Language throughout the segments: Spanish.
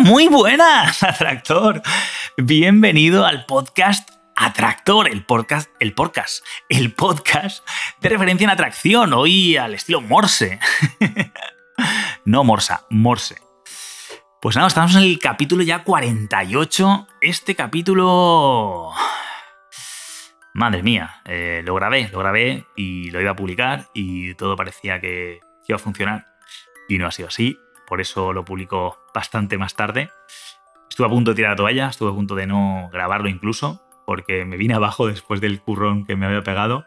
Muy buenas, Atractor. Bienvenido al podcast Atractor, el podcast, el podcast, el podcast de referencia en atracción, hoy al estilo Morse. no Morsa, Morse. Pues nada, estamos en el capítulo ya 48. Este capítulo Madre mía, eh, lo grabé, lo grabé y lo iba a publicar y todo parecía que iba a funcionar y no ha sido así, por eso lo publico bastante más tarde. Estuve a punto de tirar la toalla, estuve a punto de no grabarlo incluso, porque me vine abajo después del currón que me había pegado.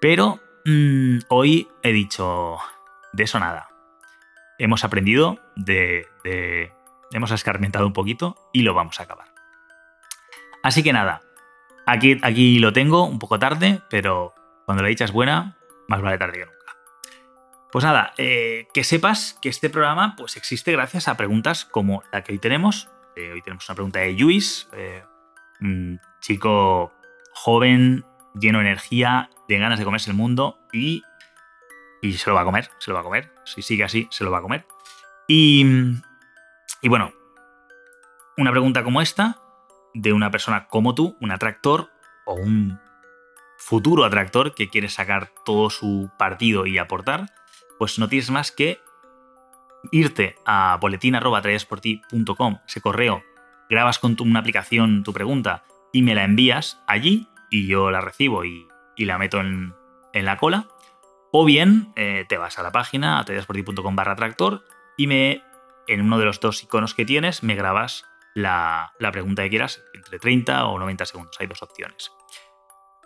Pero mm, hoy he dicho, de eso nada. Hemos aprendido, de, de, hemos escarmentado un poquito y lo vamos a acabar. Así que nada, Aquí, lo tengo, un poco tarde, pero cuando la dicha es buena, más vale tarde que nunca. Pues nada, eh, que sepas que este programa pues, existe gracias a preguntas como la que hoy tenemos. Eh, hoy tenemos una pregunta de Luis, eh, un chico joven, lleno de energía, de ganas de comerse el mundo y, y se lo va a comer, se lo va a comer. Si sigue así, se lo va a comer. Y bueno, una pregunta como esta de una persona como tú, un atractor o un futuro atractor que quiere sacar todo su partido y aportar, pues no tienes más que irte a boletín.com, ese correo, grabas con tu, una aplicación tu pregunta y me la envías allí y yo la recibo y, la meto en, la cola. O bien eh, te vas a la página, a barra tractor y me, en uno de los dos iconos que tienes, me grabas la, pregunta que quieras, entre 30 o 90 segundos. Hay dos opciones.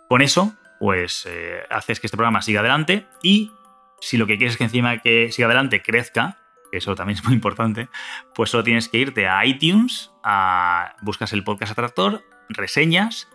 Con eso, pues eh, haces que este programa siga adelante y si lo que quieres es que encima que siga adelante crezca, eso también es muy importante, pues solo tienes que irte a iTunes, a, buscas el podcast Atractor, reseñas,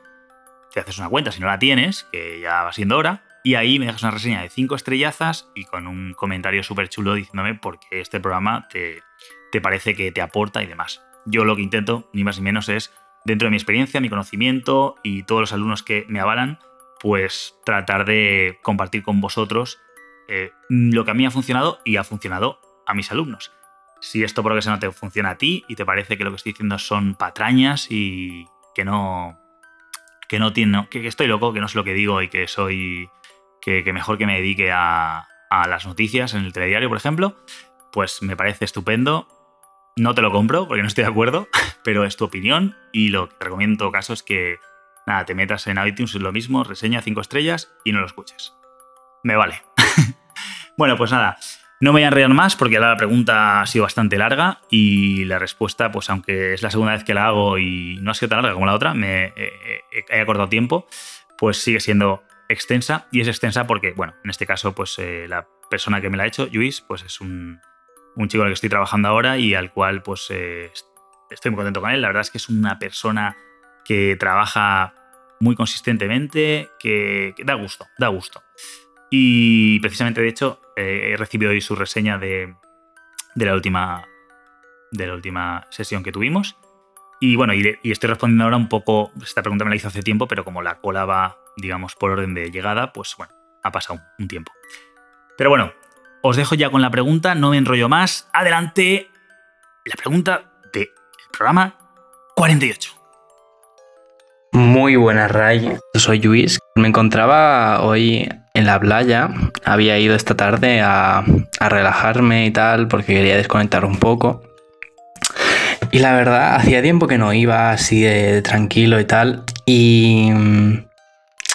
te haces una cuenta si no la tienes, que ya va siendo hora, y ahí me dejas una reseña de 5 estrellazas y con un comentario súper chulo diciéndome por qué este programa te, te parece que te aporta y demás. Yo lo que intento, ni más ni menos, es, dentro de mi experiencia, mi conocimiento y todos los alumnos que me avalan, pues tratar de compartir con vosotros eh, lo que a mí ha funcionado y ha funcionado a mis alumnos. Si esto por lo que sea no te funciona a ti y te parece que lo que estoy diciendo son patrañas y que no. que no tiene. que, estoy loco, que no sé lo que digo y que soy. que, que mejor que me dedique a, a las noticias en el telediario, por ejemplo, pues me parece estupendo no te lo compro porque no estoy de acuerdo, pero es tu opinión y lo que te recomiendo caso es que nada, te metas en iTunes, es lo mismo, reseña 5 estrellas y no lo escuches. Me vale. bueno, pues nada, no me voy a enredar más porque la pregunta ha sido bastante larga y la respuesta, pues aunque es la segunda vez que la hago y no ha sido tan larga como la otra, me he acordado tiempo, pues sigue siendo extensa y es extensa porque, bueno, en este caso, pues eh, la persona que me la ha hecho, Luis, pues es un un chico con el que estoy trabajando ahora y al cual pues eh, estoy muy contento con él. La verdad es que es una persona que trabaja muy consistentemente, que, da gusto, da gusto. Y precisamente, de hecho, eh, he recibido hoy su reseña de, la última, de la última sesión que tuvimos. Y bueno, y, estoy respondiendo ahora un poco, esta pregunta me la hizo hace tiempo, pero como la cola va, digamos, por orden de llegada, pues bueno, ha pasado un tiempo. Pero bueno, os dejo ya con la pregunta, no me enrollo más. Adelante, la pregunta del programa 48. Muy buenas, Ray. Soy Luis. Me encontraba hoy en la playa. Había ido esta tarde a, a relajarme y tal porque quería desconectar un poco. Y la verdad, hacía tiempo que no iba así de tranquilo y tal. Y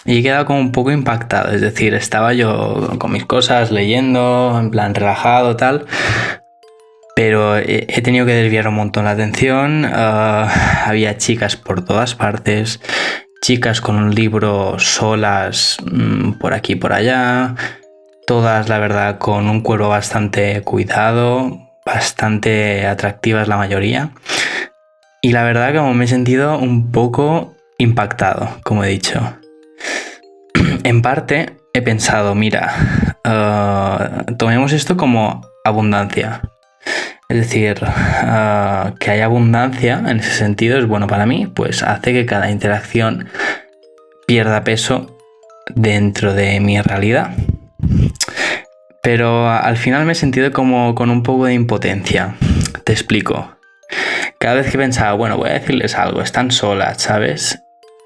y he quedado como un poco impactado. Es decir, estaba yo con mis cosas leyendo, en plan relajado, tal. Pero he tenido que desviar un montón la atención. Ah, había chicas por todas partes. chicas con un libro solas mm, por aquí y por allá, todas la verdad con un cuerpo bastante cuidado, bastante atractivas la mayoría. Y la verdad que me he sentido un poco impactado, como he dicho. en parte he pensado, mira, eh, tomemos esto como abundancia. Es decir, eh, que hay abundancia en ese sentido es bueno para mí, pues hace que cada interacción pierda peso dentro de mi realidad. Pero al final me he sentido como con un poco de impotencia. Te explico. Cada vez que pensaba, bueno, voy a decirles algo, están solas, ¿sabes?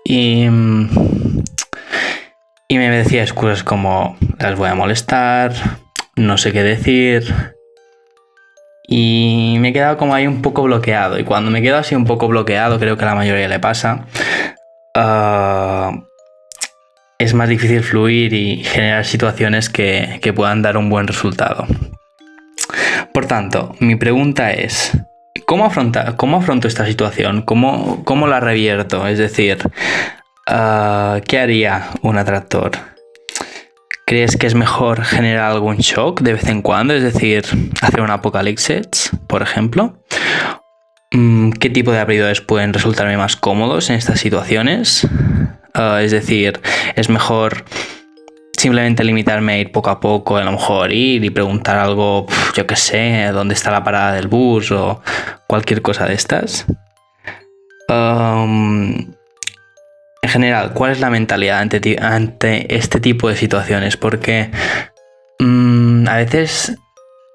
Y, y me decía excusas como, las voy a molestar, no sé qué decir. Y me he quedado como ahí un poco bloqueado. Y cuando me quedo así un poco bloqueado, creo que a la mayoría le pasa, ah, es más difícil fluir y generar situaciones que, puedan dar un buen resultado. Por tanto, mi pregunta es, ¿cómo, afronta, cómo afronto esta situación? ¿Cómo, cómo la revierto? Es decir, ah, ¿qué haría un atractor? ¿Crees que es mejor generar algún shock de vez en cuando? Es decir, hacer un apocalipsis, por ejemplo. Mm, ¿Qué tipo de abridores pueden resultarme más cómodos en estas situaciones? Ah, es decir, es mejor simplemente limitarme a ir poco a poco, a lo mejor ir y preguntar algo, yo qué sé, dónde está la parada del bus o cualquier cosa de estas. General, ¿cuál es la mentalidad ante, este tipo de situaciones? Porque mm, a veces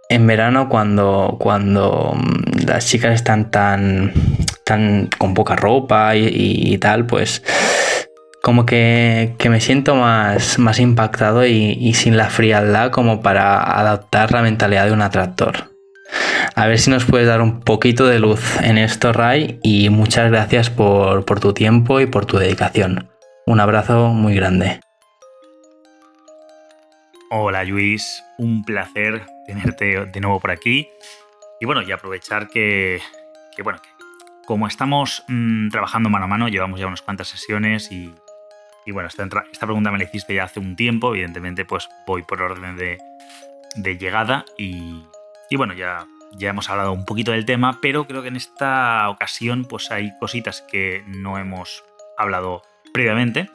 en verano cuando, cuando mm, las chicas están tan, tan con poca ropa y tal, pues como que, me siento más, más impactado y, sin la frialdad como para adaptar la mentalidad de un atractor. A ver si nos puedes dar un poquito de luz en esto, Ray, y muchas gracias por, por tu tiempo y por tu dedicación. Un abrazo muy grande. Hola Luis, un placer tenerte de nuevo por aquí. Y bueno, y aprovechar que, bueno, como estamos mm, trabajando mano a mano, llevamos ya unas cuantas sesiones y y bueno, esta, esta, pregunta me la hiciste ya hace un tiempo, evidentemente pues voy por orden de, llegada y, bueno, ya, ya hemos hablado un poquito del tema, pero creo que en esta ocasión pues hay cositas que no hemos hablado previamente.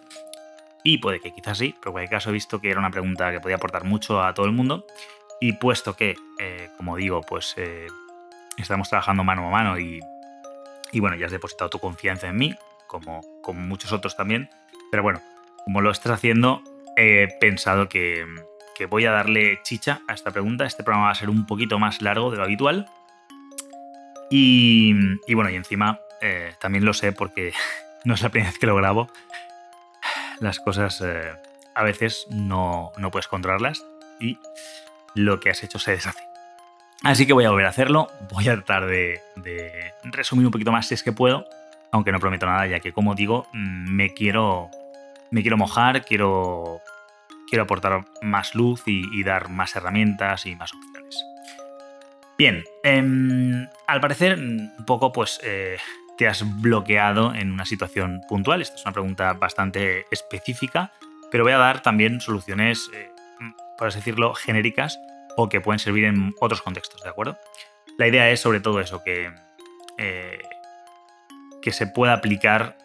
Y puede que quizás sí, pero en cualquier caso he visto que era una pregunta que podía aportar mucho a todo el mundo. Y puesto que, eh, como digo, pues eh, estamos trabajando mano a mano y, y bueno, ya has depositado tu confianza en mí, como, como muchos otros también, pero bueno, como lo estás haciendo, he pensado que, voy a darle chicha a esta pregunta. Este programa va a ser un poquito más largo de lo habitual. Y, bueno, y encima eh, también lo sé porque no es la primera vez que lo grabo. Las cosas eh, a veces no, puedes controlarlas y lo que has hecho se deshace. Así que voy a volver a hacerlo. Voy a tratar de, de resumir un poquito más si es que puedo, aunque no prometo nada, ya que como digo, me quiero me quiero mojar, quiero, quiero aportar más luz y, dar más herramientas y más opciones. Bien, em, al parecer un poco pues eh, te has bloqueado en una situación puntual. Esta es una pregunta bastante específica, pero voy a dar también soluciones, eh, por así decirlo, genéricas o que pueden servir en otros contextos, ¿de acuerdo? La idea es sobre todo eso, que, eh, que se pueda aplicar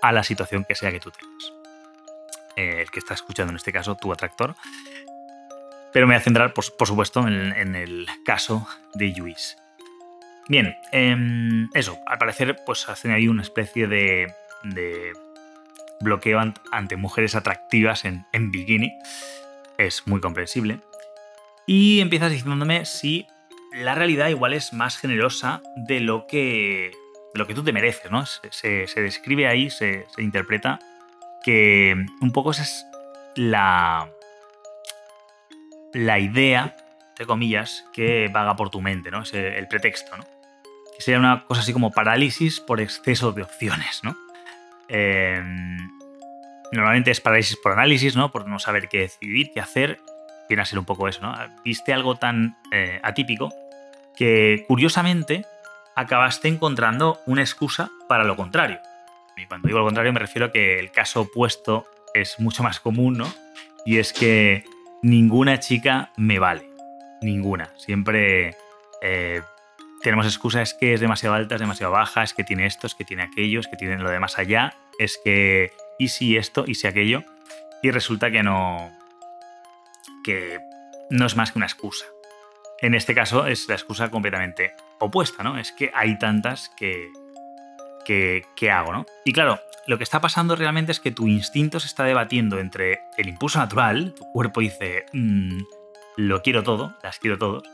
a la situación que sea que tú tengas. Eh, el que está escuchando en este caso, tu atractor. Pero me voy a centrar, por, supuesto, en, el caso de Luis. Bien, em, eso, al parecer, pues hacen ahí una especie de, bloqueo ante mujeres atractivas en, bikini. Es muy comprensible. Y empiezas diciéndome si la realidad igual es más generosa de lo que, lo que tú te mereces, ¿no? Se, describe ahí, se interpreta que un poco esa es la, la idea, entre comillas, que vaga por tu mente, ¿no? Es el pretexto, ¿no? Que sería una cosa así como parálisis por exceso de opciones, ¿no? Em, normalmente es parálisis por análisis, ¿no? Por no saber qué decidir, qué hacer. Viene a ser un poco eso, ¿no? Viste algo tan eh, atípico que curiosamente acabaste encontrando una excusa para lo contrario. Y cuando digo lo contrario me refiero a que el caso opuesto es mucho más común, ¿no? Y es que ninguna chica me vale. Ninguna. Siempre eh, tenemos excusas, es que es demasiado alta, es demasiado baja, es que tiene esto, es que tiene aquello, es que tiene lo de más allá, es que y si esto, y si aquello. Y resulta que no. que no es más que una excusa. En este caso es la excusa completamente opuesta, ¿no? Es que hay tantas que, que, hago, ¿no? Y claro, lo que está pasando realmente es que tu instinto se está debatiendo entre el impulso natural, tu cuerpo dice, mm, lo quiero todo, las quiero todos,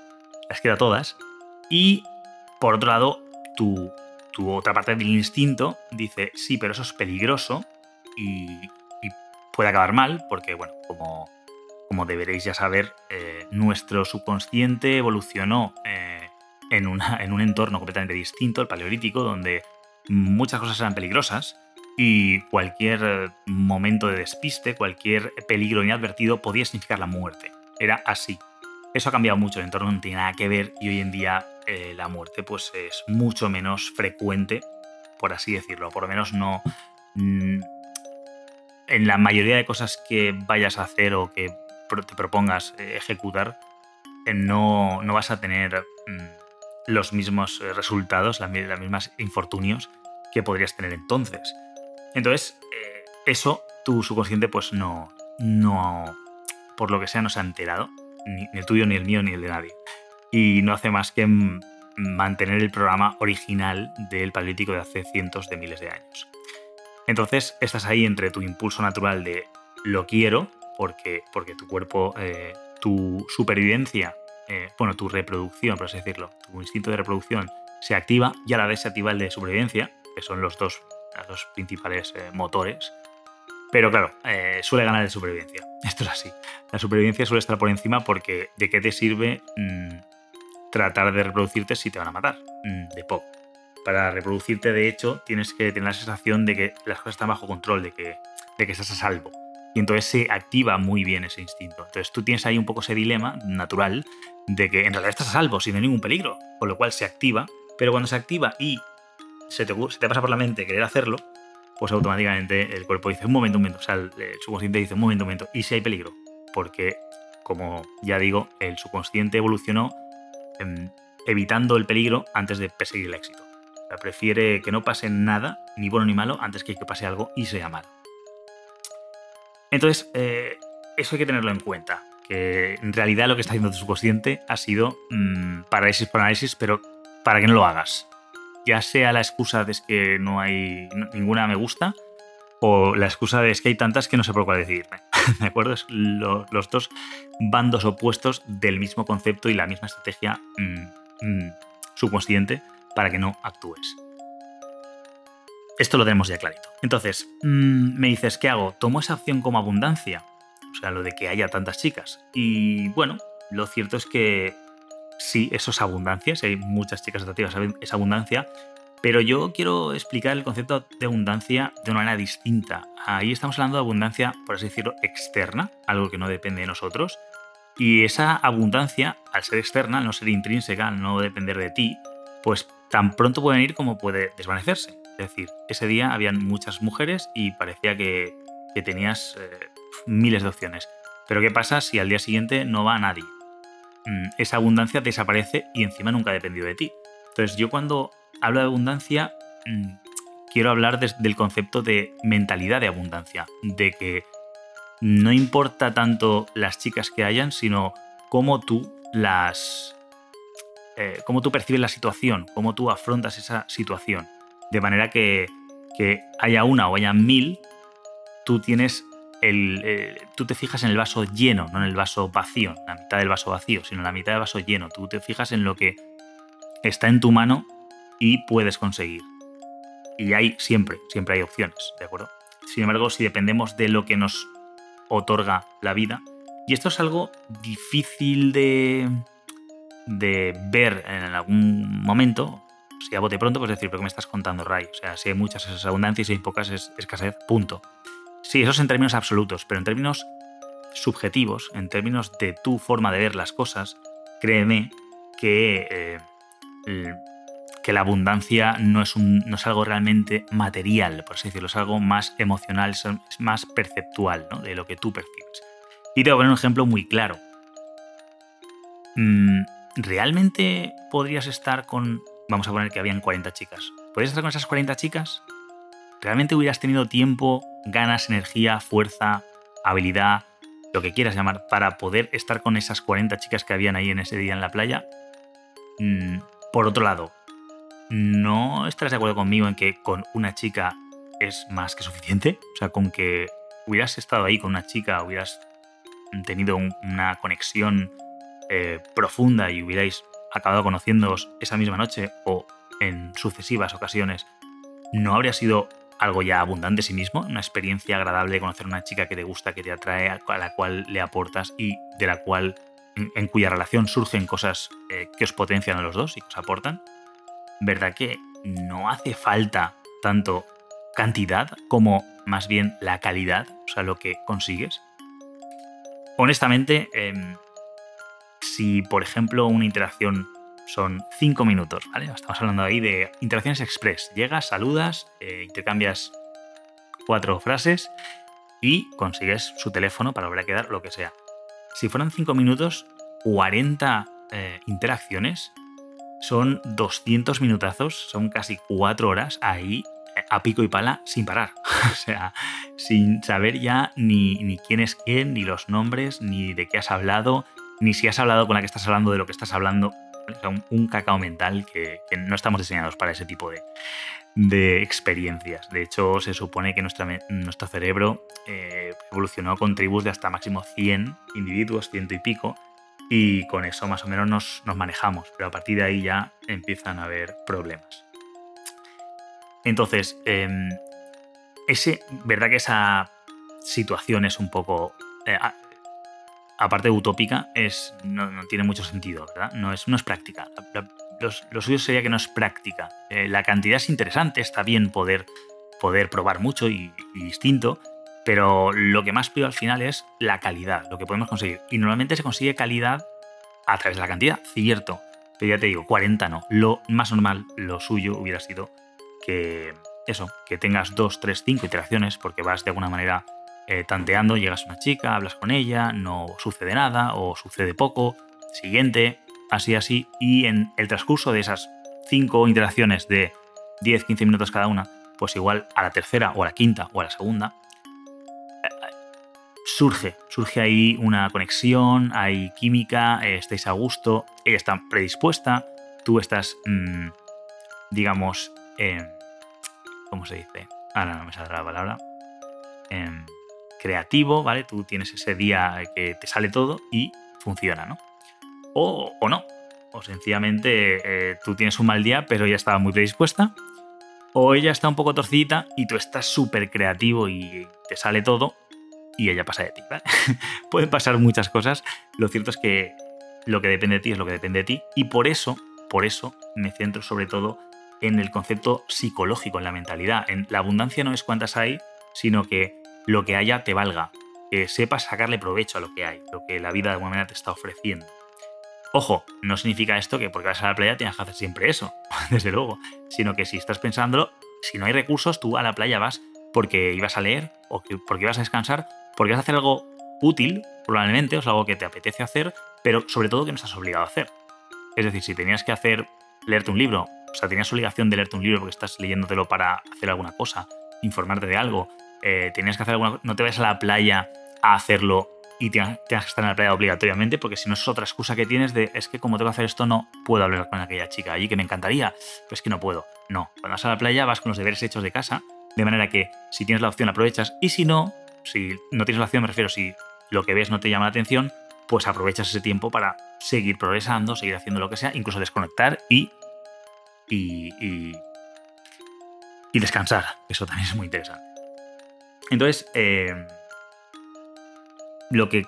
las quiero todas, y por otro lado, tu, otra parte del instinto dice, sí, pero eso es peligroso y, puede acabar mal, porque, bueno, como, como deberéis ya saber, eh, nuestro subconsciente evolucionó eh, en, en un entorno completamente distinto, el paleolítico, donde muchas cosas eran peligrosas y cualquier momento de despiste, cualquier peligro inadvertido podía significar la muerte. Era así. Eso ha cambiado mucho, el entorno no tiene nada que ver y hoy en día eh, la muerte pues, es mucho menos frecuente, por así decirlo. Por lo menos no... Mm, en la mayoría de cosas que vayas a hacer o que te propongas eh, ejecutar, eh, no, no, vas a tener mm, los mismos resultados, los mismos infortunios que podrías tener entonces. Entonces, eso tu subconsciente pues no, no, por lo que sea, no se ha enterado ni, el tuyo, ni el mío, ni el de nadie. Y no hace más que mantener el programa original del paralítico de hace cientos de miles de años. Entonces estás ahí entre tu impulso natural de lo quiero, porque, porque tu cuerpo, eh, tu supervivencia, eh, bueno, tu reproducción, por así decirlo, tu instinto de reproducción se activa y a la vez se activa el de supervivencia, que son los dos, los principales eh, motores pero claro, eh, suele ganar el supervivencia. Esto es así. La supervivencia suele estar por encima porque ¿de qué te sirve mm, tratar de reproducirte si te van a matar? Mm, de poco. Para reproducirte, de hecho, tienes que tener la sensación de que las cosas están bajo control, de que, de que estás a salvo. Y entonces se activa muy bien ese instinto. Entonces tú tienes ahí un poco ese dilema natural de que en realidad estás a salvo, sin ningún peligro, con lo cual se activa, pero cuando se activa y se te, pasa por la mente querer hacerlo, pues automáticamente el cuerpo dice un momento, un momento, o sea, el, subconsciente dice un momento, un momento, y si hay peligro, porque como ya digo, el subconsciente evolucionó em, evitando el peligro antes de perseguir el éxito. O sea, prefiere que no pase nada, ni bueno ni malo, antes que que pase algo y sea malo. Entonces, eh, eso hay que tenerlo en cuenta, que en realidad lo que está haciendo tu subconsciente ha sido mmm, parálisis por análisis, pero para que no lo hagas ya sea la excusa de que no hay ninguna me gusta o la excusa de que hay tantas que no sé por cuál decidirme. ¿De acuerdo? Es los dos bandos opuestos del mismo concepto y la misma estrategia mm, mm, subconsciente para que no actúes. Esto lo tenemos ya clarito. Entonces, mm, me dices, ¿qué hago? ¿Tomo esa opción como abundancia? O sea, lo de que haya tantas chicas. Y bueno, lo cierto es que sí, eso es abundancia, si hay muchas chicas atractivas es abundancia, pero yo quiero explicar el concepto de abundancia de una manera distinta. Ahí estamos hablando de abundancia, por así decirlo, externa, algo que no depende de nosotros. Y esa abundancia, al ser externa, al no ser intrínseca, al no depender de ti, pues tan pronto puede venir como puede desvanecerse. Es decir, ese día habían muchas mujeres y parecía que, tenías eh, miles de opciones. Pero ¿qué pasa si al día siguiente no va nadie? Mm, esa abundancia desaparece y encima nunca ha dependido de ti. Entonces yo cuando hablo de abundancia mm, quiero hablar del concepto de mentalidad de abundancia, de que no importa tanto las chicas que hayan, sino cómo tú las... Eh, cómo tú percibes la situación, cómo tú afrontas esa situación. De manera que, que haya una o haya mil, tú tienes eh, tú te fijas en el vaso lleno, no en el vaso vacío, la mitad del vaso vacío, sino en la mitad del vaso lleno. Tú te fijas en lo que está en tu mano y puedes conseguir. Y hay siempre, siempre hay opciones, ¿de acuerdo? Sin embargo, si dependemos de lo que nos otorga la vida, y esto es algo difícil de, de ver en algún momento, si a bote pronto, pues decir, ¿pero qué me estás contando, Ray? O sea, si hay muchas es abundancia y si hay pocas es escasez, punto. Sí, eso es en términos absolutos, pero en términos subjetivos, en términos de tu forma de ver las cosas, créeme que, eh, que la abundancia no es, un, no es algo realmente material, por así decirlo, es algo más emocional, es más perceptual ¿no? de lo que tú percibes. Y te voy a poner un ejemplo muy claro. Mm, ¿Realmente podrías estar con... Vamos a poner que habían 40 chicas. ¿Podrías estar con esas 40 chicas? ¿Realmente hubieras tenido tiempo, ganas, energía, fuerza, habilidad, lo que quieras llamar, para poder estar con esas 40 chicas que habían ahí en ese día en la playa? Mm, por otro lado, ¿no estarás de acuerdo conmigo en que con una chica es más que suficiente? O sea, con que hubieras estado ahí con una chica, hubieras tenido una conexión eh, profunda y hubierais acabado conociéndoos esa misma noche o en sucesivas ocasiones, ¿no habría sido algo ya abundante en sí mismo? Una experiencia agradable de conocer a una chica que te gusta, que te atrae, a la cual le aportas y de la cual, en, cuya relación surgen cosas eh, que os potencian a los dos y que os aportan. ¿Verdad que no hace falta tanto cantidad como más bien la calidad, o sea, lo que consigues? Honestamente, em, si por ejemplo una interacción son 5 minutos, ¿vale? Estamos hablando ahí de interacciones express. Llegas, saludas, eh, intercambias cuatro frases y consigues su teléfono para volver a quedar, lo que sea. Si fueran 5 minutos, 40 eh, interacciones, son 200 minutazos, son casi 4 horas ahí eh, a pico y pala sin parar. o sea, sin saber ya ni, ni quién es quién, ni los nombres, ni de qué has hablado, ni si has hablado con la que estás hablando de lo que estás hablando. Un, cacao mental que, no estamos diseñados para ese tipo de, de experiencias. De hecho, se supone que nuestro cerebro eh, evolucionó con tribus de hasta máximo 100 individuos, ciento y pico, y con eso más o menos nos, nos manejamos, pero a partir de ahí ya empiezan a haber problemas. Entonces, em, ese, ¿verdad que esa situación es un poco eh, aparte de utópica, es, no, tiene mucho sentido, ¿verdad? No es, no es práctica. lo, suyo sería que no es práctica. Eh, la cantidad es interesante, está bien poder, poder probar mucho y, distinto, pero lo que más pido al final es la calidad, lo que podemos conseguir. Y normalmente se consigue calidad a través de la cantidad, cierto. Pero ya te digo, 40 no. Lo más normal, lo suyo hubiera sido que eso, que tengas 2, 3, 5 interacciones, porque vas de alguna manera eh, tanteando, llegas a una chica, hablas con ella, no sucede nada o sucede poco, siguiente, así, así, y en el transcurso de esas cinco interacciones de 10-15 minutos cada una, pues igual a la tercera o a la quinta o a la segunda, eh, surge, surge ahí una conexión, hay química, eh, estáis a gusto, ella está predispuesta, tú estás, mm, digamos, ¿cómo se dice? Ahora no me saldrá la palabra. Creativo, ¿vale? Tú tienes ese día que te sale todo y funciona, ¿no? O, no. O sencillamente eh, tú tienes un mal día, pero ella estaba muy predispuesta. O ella está un poco torcidita y tú estás súper creativo y te sale todo y ella pasa de ti, ¿vale? Pueden pasar muchas cosas. Lo cierto es que lo que depende de ti es lo que depende de ti. Y por eso, por eso me centro sobre todo en el concepto psicológico, en la mentalidad. En la abundancia no es cuántas hay, sino que lo que haya te valga, que sepas sacarle provecho a lo que hay, lo que la vida de alguna manera te está ofreciendo. Ojo, no significa esto que porque vas a la playa tengas que hacer siempre eso, desde luego, sino que si estás pensándolo, si no hay recursos, tú a la playa vas porque ibas a leer o porque ibas a descansar, porque vas a hacer algo útil, probablemente, o sea, algo que te apetece hacer, pero sobre todo que no estás obligado a hacer. Es decir, si tenías que hacer, leerte un libro, o sea, tenías obligación de leerte un libro porque estás leyéndotelo para hacer alguna cosa, informarte de algo, eh, tenías que hacer alguna no te vayas a la playa a hacerlo y tengas, que estar en la playa obligatoriamente, porque si no es otra excusa que tienes de es que como tengo que hacer esto no puedo hablar con aquella chica allí que me encantaría, pues que no puedo. No, cuando vas a la playa vas con los deberes hechos de casa, de manera que si tienes la opción aprovechas y si no, si no tienes la opción, me refiero, si lo que ves no te llama la atención, pues aprovechas ese tiempo para seguir progresando, seguir haciendo lo que sea, incluso desconectar y, y, y descansar. Eso también es muy interesante. Entonces, eh, lo que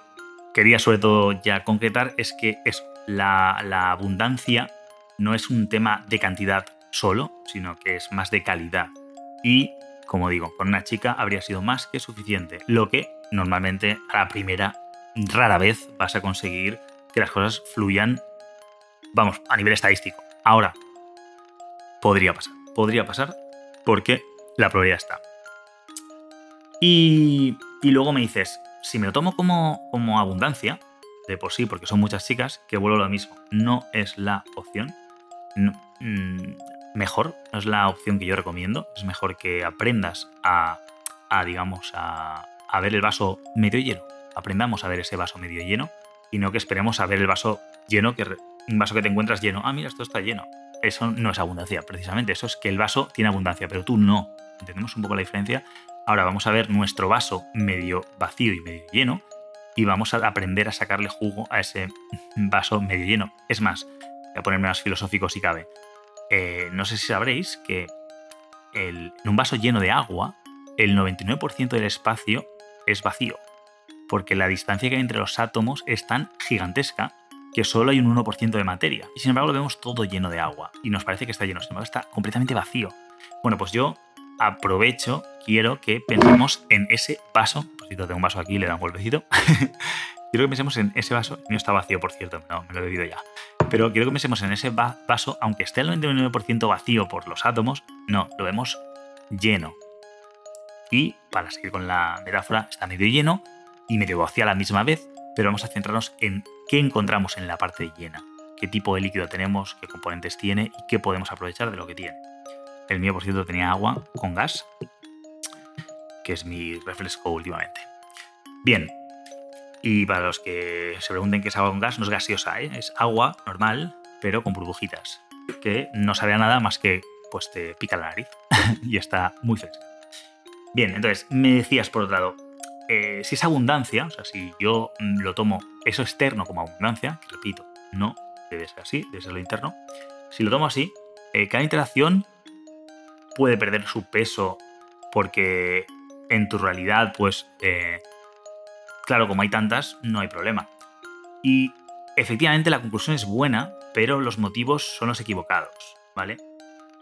quería sobre todo ya concretar es que es la, la abundancia no es un tema de cantidad solo, sino que es más de calidad. Y, como digo, con una chica habría sido más que suficiente, lo que normalmente a la primera rara vez vas a conseguir que las cosas fluyan, vamos, a nivel estadístico. Ahora, podría pasar. Podría pasar porque la probabilidad está. Y, luego me dices, si me lo tomo como, como abundancia, de por sí, porque son muchas chicas, que vuelvo a lo mismo. No es la opción. Mm, mejor, no es la opción que yo recomiendo. Es mejor que aprendas a, a digamos, a, a, ver el vaso medio lleno. Aprendamos a ver ese vaso medio lleno y no que esperemos a ver el vaso lleno, que un vaso que te encuentras lleno. Ah, mira, esto está lleno. Eso no es abundancia, precisamente. Eso es que el vaso tiene abundancia, pero tú no. ¿Entendemos un poco la diferencia? Ahora vamos a ver nuestro vaso medio vacío y medio lleno y vamos a aprender a sacarle jugo a ese vaso medio lleno. Es más, voy a ponerme más filosófico si cabe. Eh, no sé si sabréis que en un vaso lleno de agua, el 99% del espacio es vacío, porque la distancia que hay entre los átomos es tan gigantesca que solo hay un 1% de materia. Y sin embargo lo vemos todo lleno de agua y nos parece que está lleno, sin embargo está completamente vacío. Bueno, pues yo aprovecho, quiero que pensemos en ese vaso. Si tengo un vaso aquí, le da un golpecito. quiero que pensemos en ese vaso. Mío está vacío, por cierto, no, me lo he bebido ya. Pero quiero que pensemos en ese vaso, aunque esté el 99% vacío por los átomos, no, lo vemos lleno. Y, para seguir con la metáfora, está medio lleno y medio vacío a la misma vez, pero vamos a centrarnos en qué encontramos en la parte llena, qué tipo de líquido tenemos, qué componentes tiene y qué podemos aprovechar de lo que tiene. El mío, por cierto, tenía agua con gas, que es mi refresco últimamente. Bien, y para los que se pregunten qué es agua con gas, no es gaseosa, ¿eh? es agua normal, pero con burbujitas, que no sabe a nada más que pues te pica la nariz y está muy fresca. Bien, entonces, me decías por otro lado, eh, si es abundancia, o sea, si yo lo tomo eso externo como abundancia, repito, no debe ser así, debe ser lo interno, si lo tomo así, eh, cada interacción puede perder su peso porque en tu realidad, pues, eh, claro, como hay tantas, no hay problema. Y efectivamente la conclusión es buena, pero los motivos son los equivocados, ¿vale?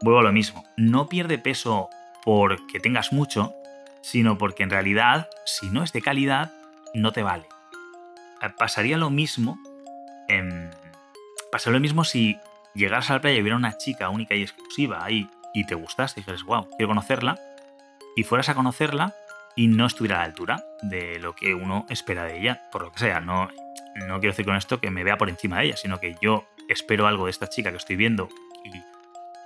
Vuelvo a lo mismo, no pierde peso porque tengas mucho, sino porque en realidad, si no es de calidad, no te vale. Eh, pasaría lo mismo, pasaría lo mismo si llegaras a la playa y hubiera una chica única y exclusiva ahí y te gustase y dijeras, wow, quiero conocerla, y fueras a conocerla y no estuviera a la altura de lo que uno espera de ella, por lo que sea. No, no quiero decir con esto que me vea por encima de ella, sino que yo espero algo de esta chica que estoy viendo y,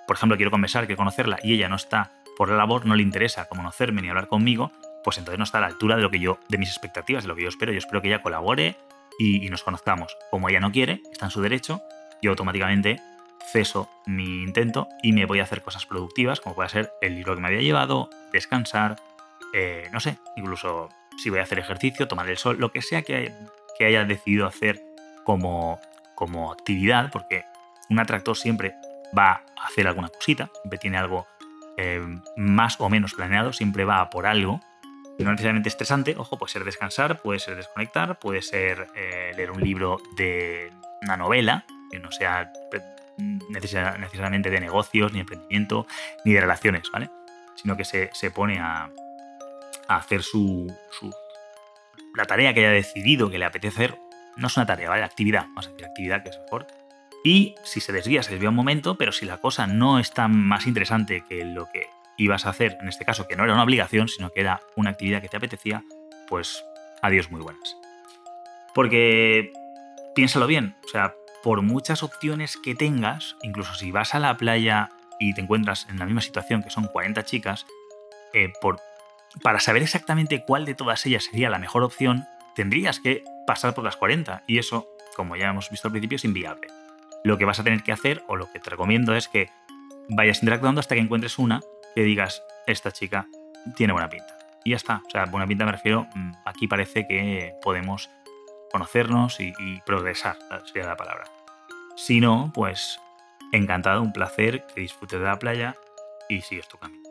por ejemplo, quiero conversar, quiero conocerla y ella no está por la labor, no le interesa conocerme ni hablar conmigo, pues entonces no está a la altura de lo que yo, de mis expectativas, de lo que yo espero. Yo espero que ella colabore y, y nos conozcamos. Como ella no quiere, está en su derecho, yo automáticamente ceso mi intento y me voy a hacer cosas productivas, como puede ser el libro que me había llevado, descansar, eh, no sé, incluso si voy a hacer ejercicio, tomar el sol, lo que sea que, haya decidido hacer como, como actividad, porque un atractor siempre va a hacer alguna cosita, siempre tiene algo eh, más o menos planeado, siempre va por algo, no necesariamente estresante, ojo, puede ser descansar, puede ser desconectar, puede ser eh, leer un libro de una novela, que no sea necesariamente de negocios, ni emprendimiento, ni de relaciones, ¿vale? Sino que se, pone a, hacer su, la tarea que haya decidido que le apetece hacer. No es una tarea, ¿vale? Actividad, a decir actividad que es mejor. Y si se desvía, se desvía un momento, pero si la cosa no es tan más interesante que lo que ibas a hacer, en este caso, que no era una obligación, sino que era una actividad que te apetecía, pues adiós muy buenas. Porque piénsalo bien, o sea, por muchas opciones que tengas, incluso si vas a la playa y te encuentras en la misma situación que son 40 chicas, eh, para saber exactamente cuál de todas ellas sería la mejor opción, tendrías que pasar por las 40 y eso, como ya hemos visto al principio, es inviable. Lo que vas a tener que hacer, o lo que te recomiendo, es que vayas interactuando hasta que encuentres una que digas, esta chica tiene buena pinta. Y ya está. O sea, buena pinta me refiero, mm, aquí parece que podemos conocernos y, progresar, sería la palabra. Si no, pues encantado, un placer, que disfrutes de la playa y sigues tu camino.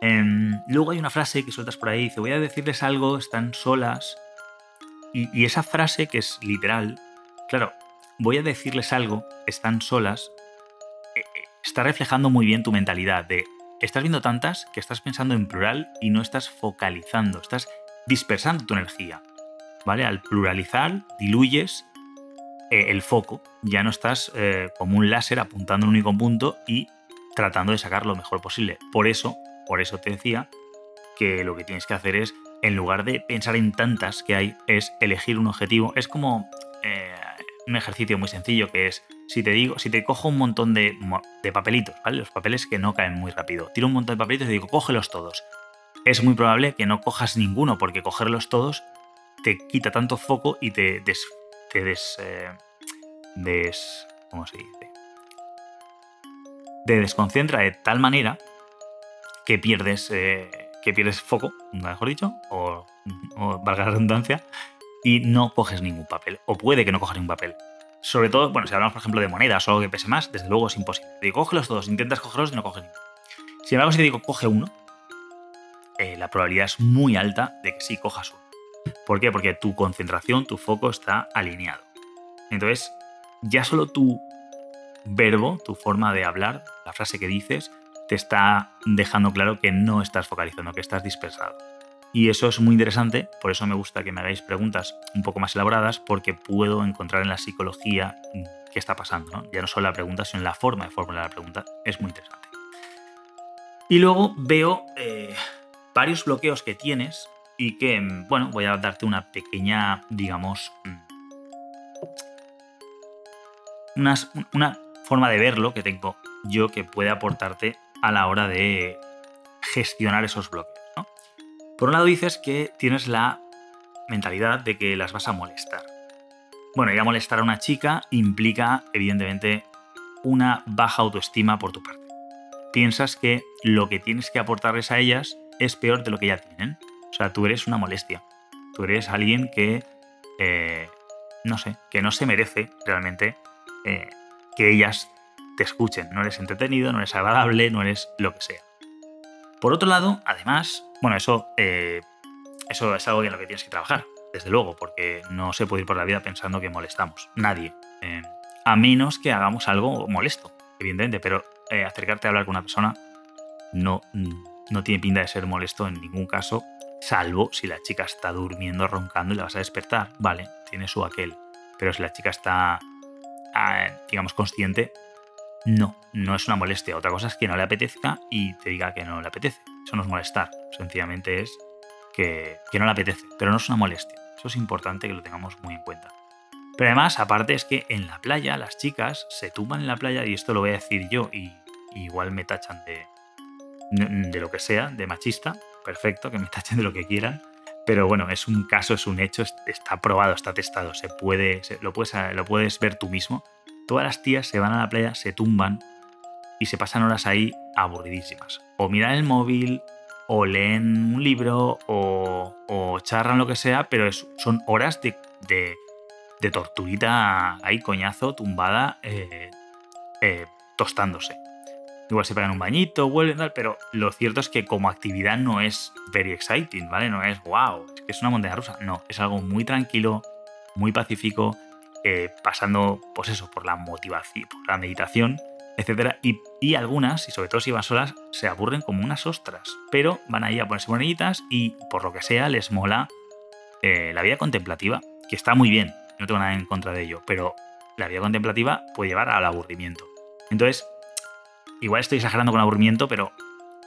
Em, luego hay una frase que sueltas por ahí, dice, voy a decirles algo, están solas. Y, esa frase, que es literal, claro, voy a decirles algo, están solas, eh, eh, está reflejando muy bien tu mentalidad de, estás viendo tantas que estás pensando en plural y no estás focalizando, estás dispersando tu energía. ¿Vale? Al pluralizar, diluyes eh, el foco, ya no estás eh, como un láser apuntando un único punto y tratando de sacar lo mejor posible. Por eso, por eso te decía que lo que tienes que hacer es, en lugar de pensar en tantas que hay, es elegir un objetivo. Es como eh, un ejercicio muy sencillo que es, si te digo, si te cojo un montón de, de papelitos, ¿vale? Los papeles que no caen muy rápido. Tiro un montón de papelitos y digo, cógelos todos. Es muy probable que no cojas ninguno, porque cogerlos todos te quita tanto foco y te, eh, des, ¿cómo se dice? Te desconcentra de tal manera que pierdes, eh, que pierdes foco, mejor dicho, o, valga la redundancia, y no coges ningún papel. O puede que no cojas ningún papel. Sobre todo, bueno, si hablamos, por ejemplo, de monedas o algo que pese más, desde luego es imposible. Digo, cógelos todos, intentas cogerlos y no coges ninguno. Sin embargo, si te digo, coge uno, eh, la probabilidad es muy alta de que sí cojas uno. ¿Por qué? Porque tu concentración, tu foco está alineado. Entonces, ya solo tu verbo, tu forma de hablar, la frase que dices, te está dejando claro que no estás focalizando, que estás dispersado. Y eso es muy interesante, por eso me gusta que me hagáis preguntas un poco más elaboradas, porque puedo encontrar en la psicología qué está pasando. Ya no solo la pregunta, sino la forma de formular la pregunta. Es muy interesante. Y luego veo eh, varios bloqueos que tienes y que, bueno, voy a darte una pequeña, digamos, mm, una, forma de verlo que tengo yo que puede aportarte a la hora de gestionar esos bloqueos. Por un lado dices que tienes la mentalidad de que las vas a molestar. Bueno, ir a molestar a una chica implica, evidentemente, una baja autoestima por tu parte. Piensas que lo que tienes que aportarles a ellas es peor de lo que ya tienen. Sea, tú eres una molestia. Tú eres alguien que, eh, no sé, que no se merece realmente eh, que ellas te escuchen. No eres entretenido, no eres agradable, no eres lo que sea. Por otro lado, además, bueno, eso, eh, eso es algo en lo que tienes que trabajar, desde luego, porque no se puede ir por la vida pensando que molestamos. Nadie. a menos que hagamos algo molesto, evidentemente, pero acercarte a hablar con una persona no, no tiene pinta de ser molesto en ningún caso Salvo si la chica está durmiendo, roncando y la vas a despertar. Vale, tiene su aquel. Pero si la chica está, ah, digamos, consciente, no, no es una molestia. Otra cosa es que no le apetezca y te diga que no le apetece. Eso no es molestar. Sencillamente es que, que no le apetece. Pero no es una molestia. Eso es importante que lo tengamos muy en cuenta. Pero además, aparte es que en la playa las chicas se tumban en la playa, y esto lo voy a decir yo, y, igual me tachan de, de lo que sea, de machista, perfecto, que me tachen de lo que quieran. Pero bueno, es un caso, es un hecho, está probado, está testado, se puede, lo, puedes, lo puedes ver tú mismo. Todas las tías se van a la playa, se tumban y se pasan horas ahí aburridísimas. O miran el móvil, o leen un libro, o, charran lo que sea, pero son horas de, de, torturita ahí, coñazo, tumbada, eh, eh, tostándose igual se pegan un bañito, vuelven, tal, pero lo cierto es que como actividad no es very exciting, ¿vale? No es wow, es que es una montaña rusa. No, es algo muy tranquilo, muy pacífico, eh, pasando, pues eso, por la motivación, por la meditación, etcétera. Y, algunas, y sobre todo si van solas, se aburren como unas ostras, pero van ahí a ponerse bonillitas y por lo que sea les mola eh, la vida contemplativa, que está muy bien, no tengo nada en contra de ello, pero la vida contemplativa puede llevar al aburrimiento. Entonces, igual estoy exagerando con aburrimiento, pero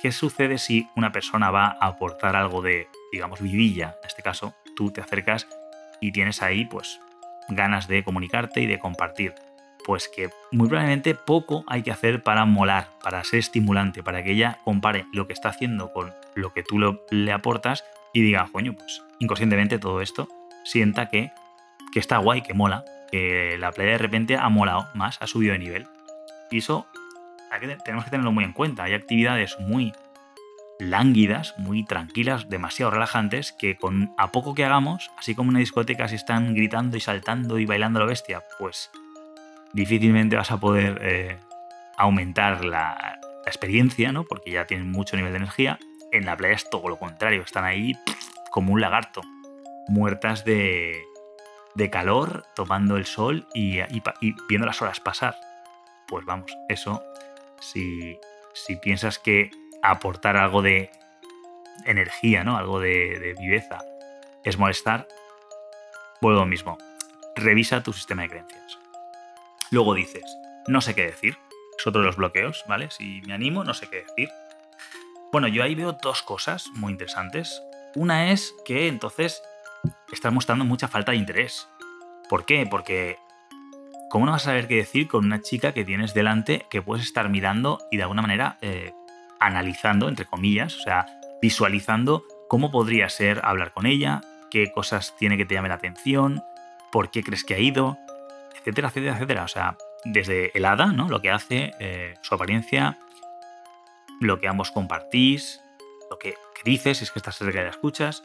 ¿qué sucede si una persona va a aportar algo de, digamos, vidilla? En este caso, tú te acercas y tienes ahí, pues, ganas de comunicarte y de compartir. Pues que muy probablemente poco hay que hacer para molar, para ser estimulante, para que ella compare lo que está haciendo con lo que tú le aportas y diga, coño, pues inconscientemente todo esto sienta que, que está guay, que mola, que la playa de repente ha molado más, ha subido de nivel. Y eso tenemos que tenerlo muy en cuenta. Hay actividades muy lánguidas, muy tranquilas, demasiado relajantes, que con a poco que hagamos, así como en una discoteca si están gritando y saltando y bailando la bestia, pues difícilmente vas a poder eh, aumentar la, experiencia, ¿no? Porque ya tienen mucho nivel de energía. En la playa es todo lo contrario, están ahí como un lagarto, muertas de, de calor, tomando el sol y viendo las horas pasar. Pues vamos, eso si, piensas que aportar algo de energía, ¿no? Algo de, viveza es molestar, vuelvo lo mismo. revisa tu sistema de creencias. Luego dices, no sé qué decir. Es otro de los bloqueos, ¿vale? Si me animo, no sé qué decir. Bueno, yo ahí veo dos cosas muy interesantes. Una es que entonces estás mostrando mucha falta de interés. ¿Por qué? Porque ¿cómo no vas a saber qué decir con una chica que tienes delante que puedes estar mirando y de alguna manera eh, analizando, entre comillas, o sea, visualizando cómo podría ser hablar con ella, qué cosas tiene que te llame la atención, por qué crees que ha ido, etcétera, etcétera, etcétera. O sea, desde el hada, ¿no? Lo que hace, eh, su apariencia, lo que ambos compartís, lo que, dices, si es que estás cerca de la escuchas.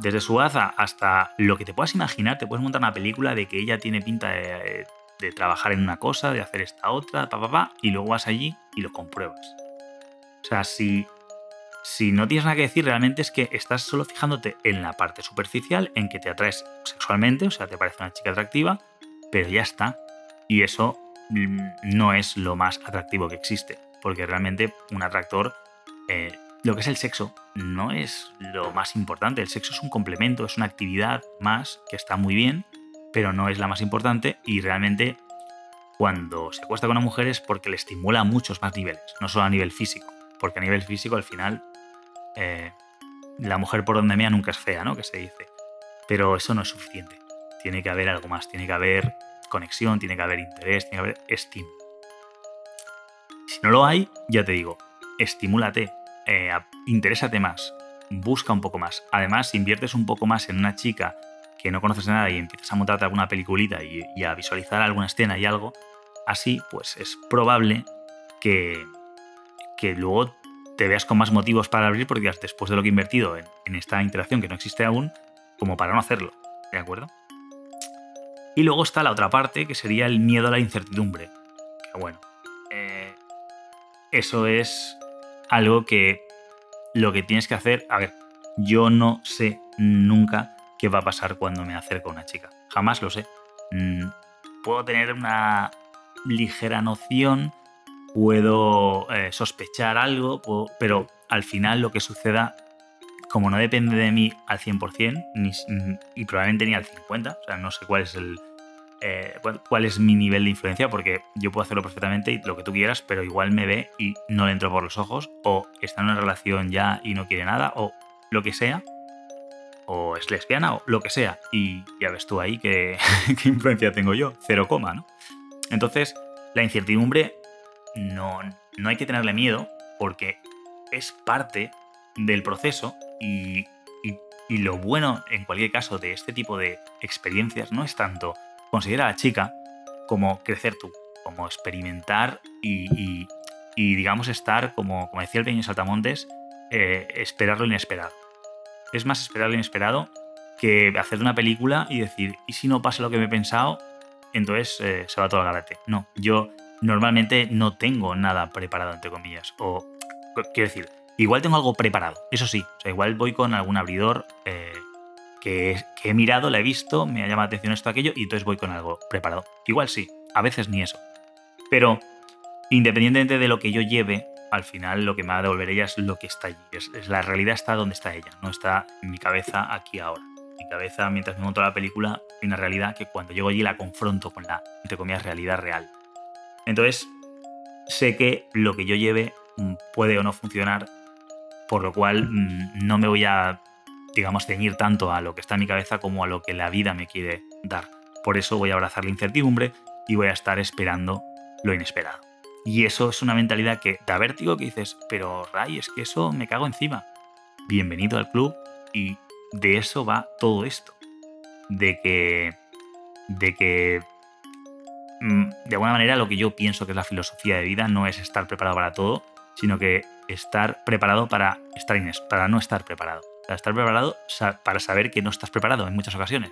Desde su hada hasta lo que te puedas imaginar, te puedes montar una película de que ella tiene pinta de, trabajar en una cosa, de hacer esta otra, pa, pa, pa, y luego vas allí y lo compruebas. O sea, si si no tienes nada que decir, realmente es que estás solo fijándote en la parte superficial, en que te atraes sexualmente, o sea, te parece una chica atractiva, pero ya está. Y eso mm, no es lo más atractivo que existe, porque realmente un atractor, eh, lo que es el sexo, no es lo más importante. El sexo es un complemento, es una actividad más que está muy bien, pero no es la más importante y realmente cuando se acuesta con una mujer es porque le estimula a muchos más niveles, no solo a nivel físico, porque a nivel físico al final eh, la mujer por donde mea nunca es fea, ¿no? Que se dice. Pero eso no es suficiente. Tiene que haber algo más, tiene que haber conexión, tiene que haber interés, tiene que haber estímulo. Si no lo hay, ya te digo, estimúlate, eh, interésate más, busca un poco más. Además, si inviertes un poco más en una chica que no conoces nada y empiezas a montarte alguna peliculita y, a visualizar alguna escena y algo, así, pues es probable que, que luego te veas con más motivos para abrir porque después de lo que he invertido en, esta interacción que no existe aún, como para no hacerlo. ¿De acuerdo? Y luego está la otra parte, que sería el miedo a la incertidumbre. Bueno, eh, eso es algo que lo que tienes que hacer, a ver, yo no sé nunca qué va a pasar cuando me acerco a una chica. Jamás lo sé. Mm, puedo tener una ligera noción puedo eh, sospechar algo, pero al final lo que suceda, como no depende de mí al 100%, ni, y probablemente ni al 50%, o sea, no sé cuál es el... Eh, cuál es mi nivel de influencia, porque yo puedo hacerlo perfectamente y lo que tú quieras, pero igual me ve y no le entro por los ojos, o está en una relación ya y no quiere nada, o lo que sea, o es lesbiana, o lo que sea, y ya ves tú ahí qué, qué influencia tengo yo, cero coma, ¿no? Entonces, la incertidumbre no, no hay que tenerle miedo porque es parte del proceso y, lo bueno en cualquier caso de este tipo de experiencias no es tanto conseguir a la chica como crecer tú, como experimentar y, digamos estar, como, como decía el pequeño Saltamontes, eh, esperar lo inesperado. Es más esperar lo inesperado que hacer una película y decir, ¿y si no pasa lo que me he pensado? Entonces eh, se va todo al garate. No, yo normalmente no tengo nada preparado, entre comillas. O, quiero decir, igual tengo algo preparado, eso sí. O sea, igual voy con algún abridor eh, que, he mirado, la he visto, me ha llamado la atención esto, aquello, y entonces voy con algo preparado. Igual sí, a veces ni eso. Pero, independientemente de lo que yo lleve, al final lo que me va a devolver ella es lo que está allí. Es, la realidad está donde está ella, no está en mi cabeza aquí ahora. Mi cabeza, mientras me monto la película, hay una realidad que cuando llego allí la confronto con la, entre comillas, realidad real. Entonces, sé que lo que yo lleve mm, puede o no funcionar, por lo cual mm, no me voy a, digamos, ceñir tanto a lo que está en mi cabeza como a lo que la vida me quiere dar. Por eso voy a abrazar la incertidumbre y voy a estar esperando lo inesperado. Y eso es una mentalidad que da vértigo que dices, pero Ray, es que eso me cago encima. Bienvenido al club y de eso va todo esto. De que. De que Mm, de alguna manera lo que yo pienso que es la filosofía de vida no es estar preparado para todo, sino que estar preparado para, estar para no estar preparado. Estar preparado para saber que no estás preparado en muchas ocasiones.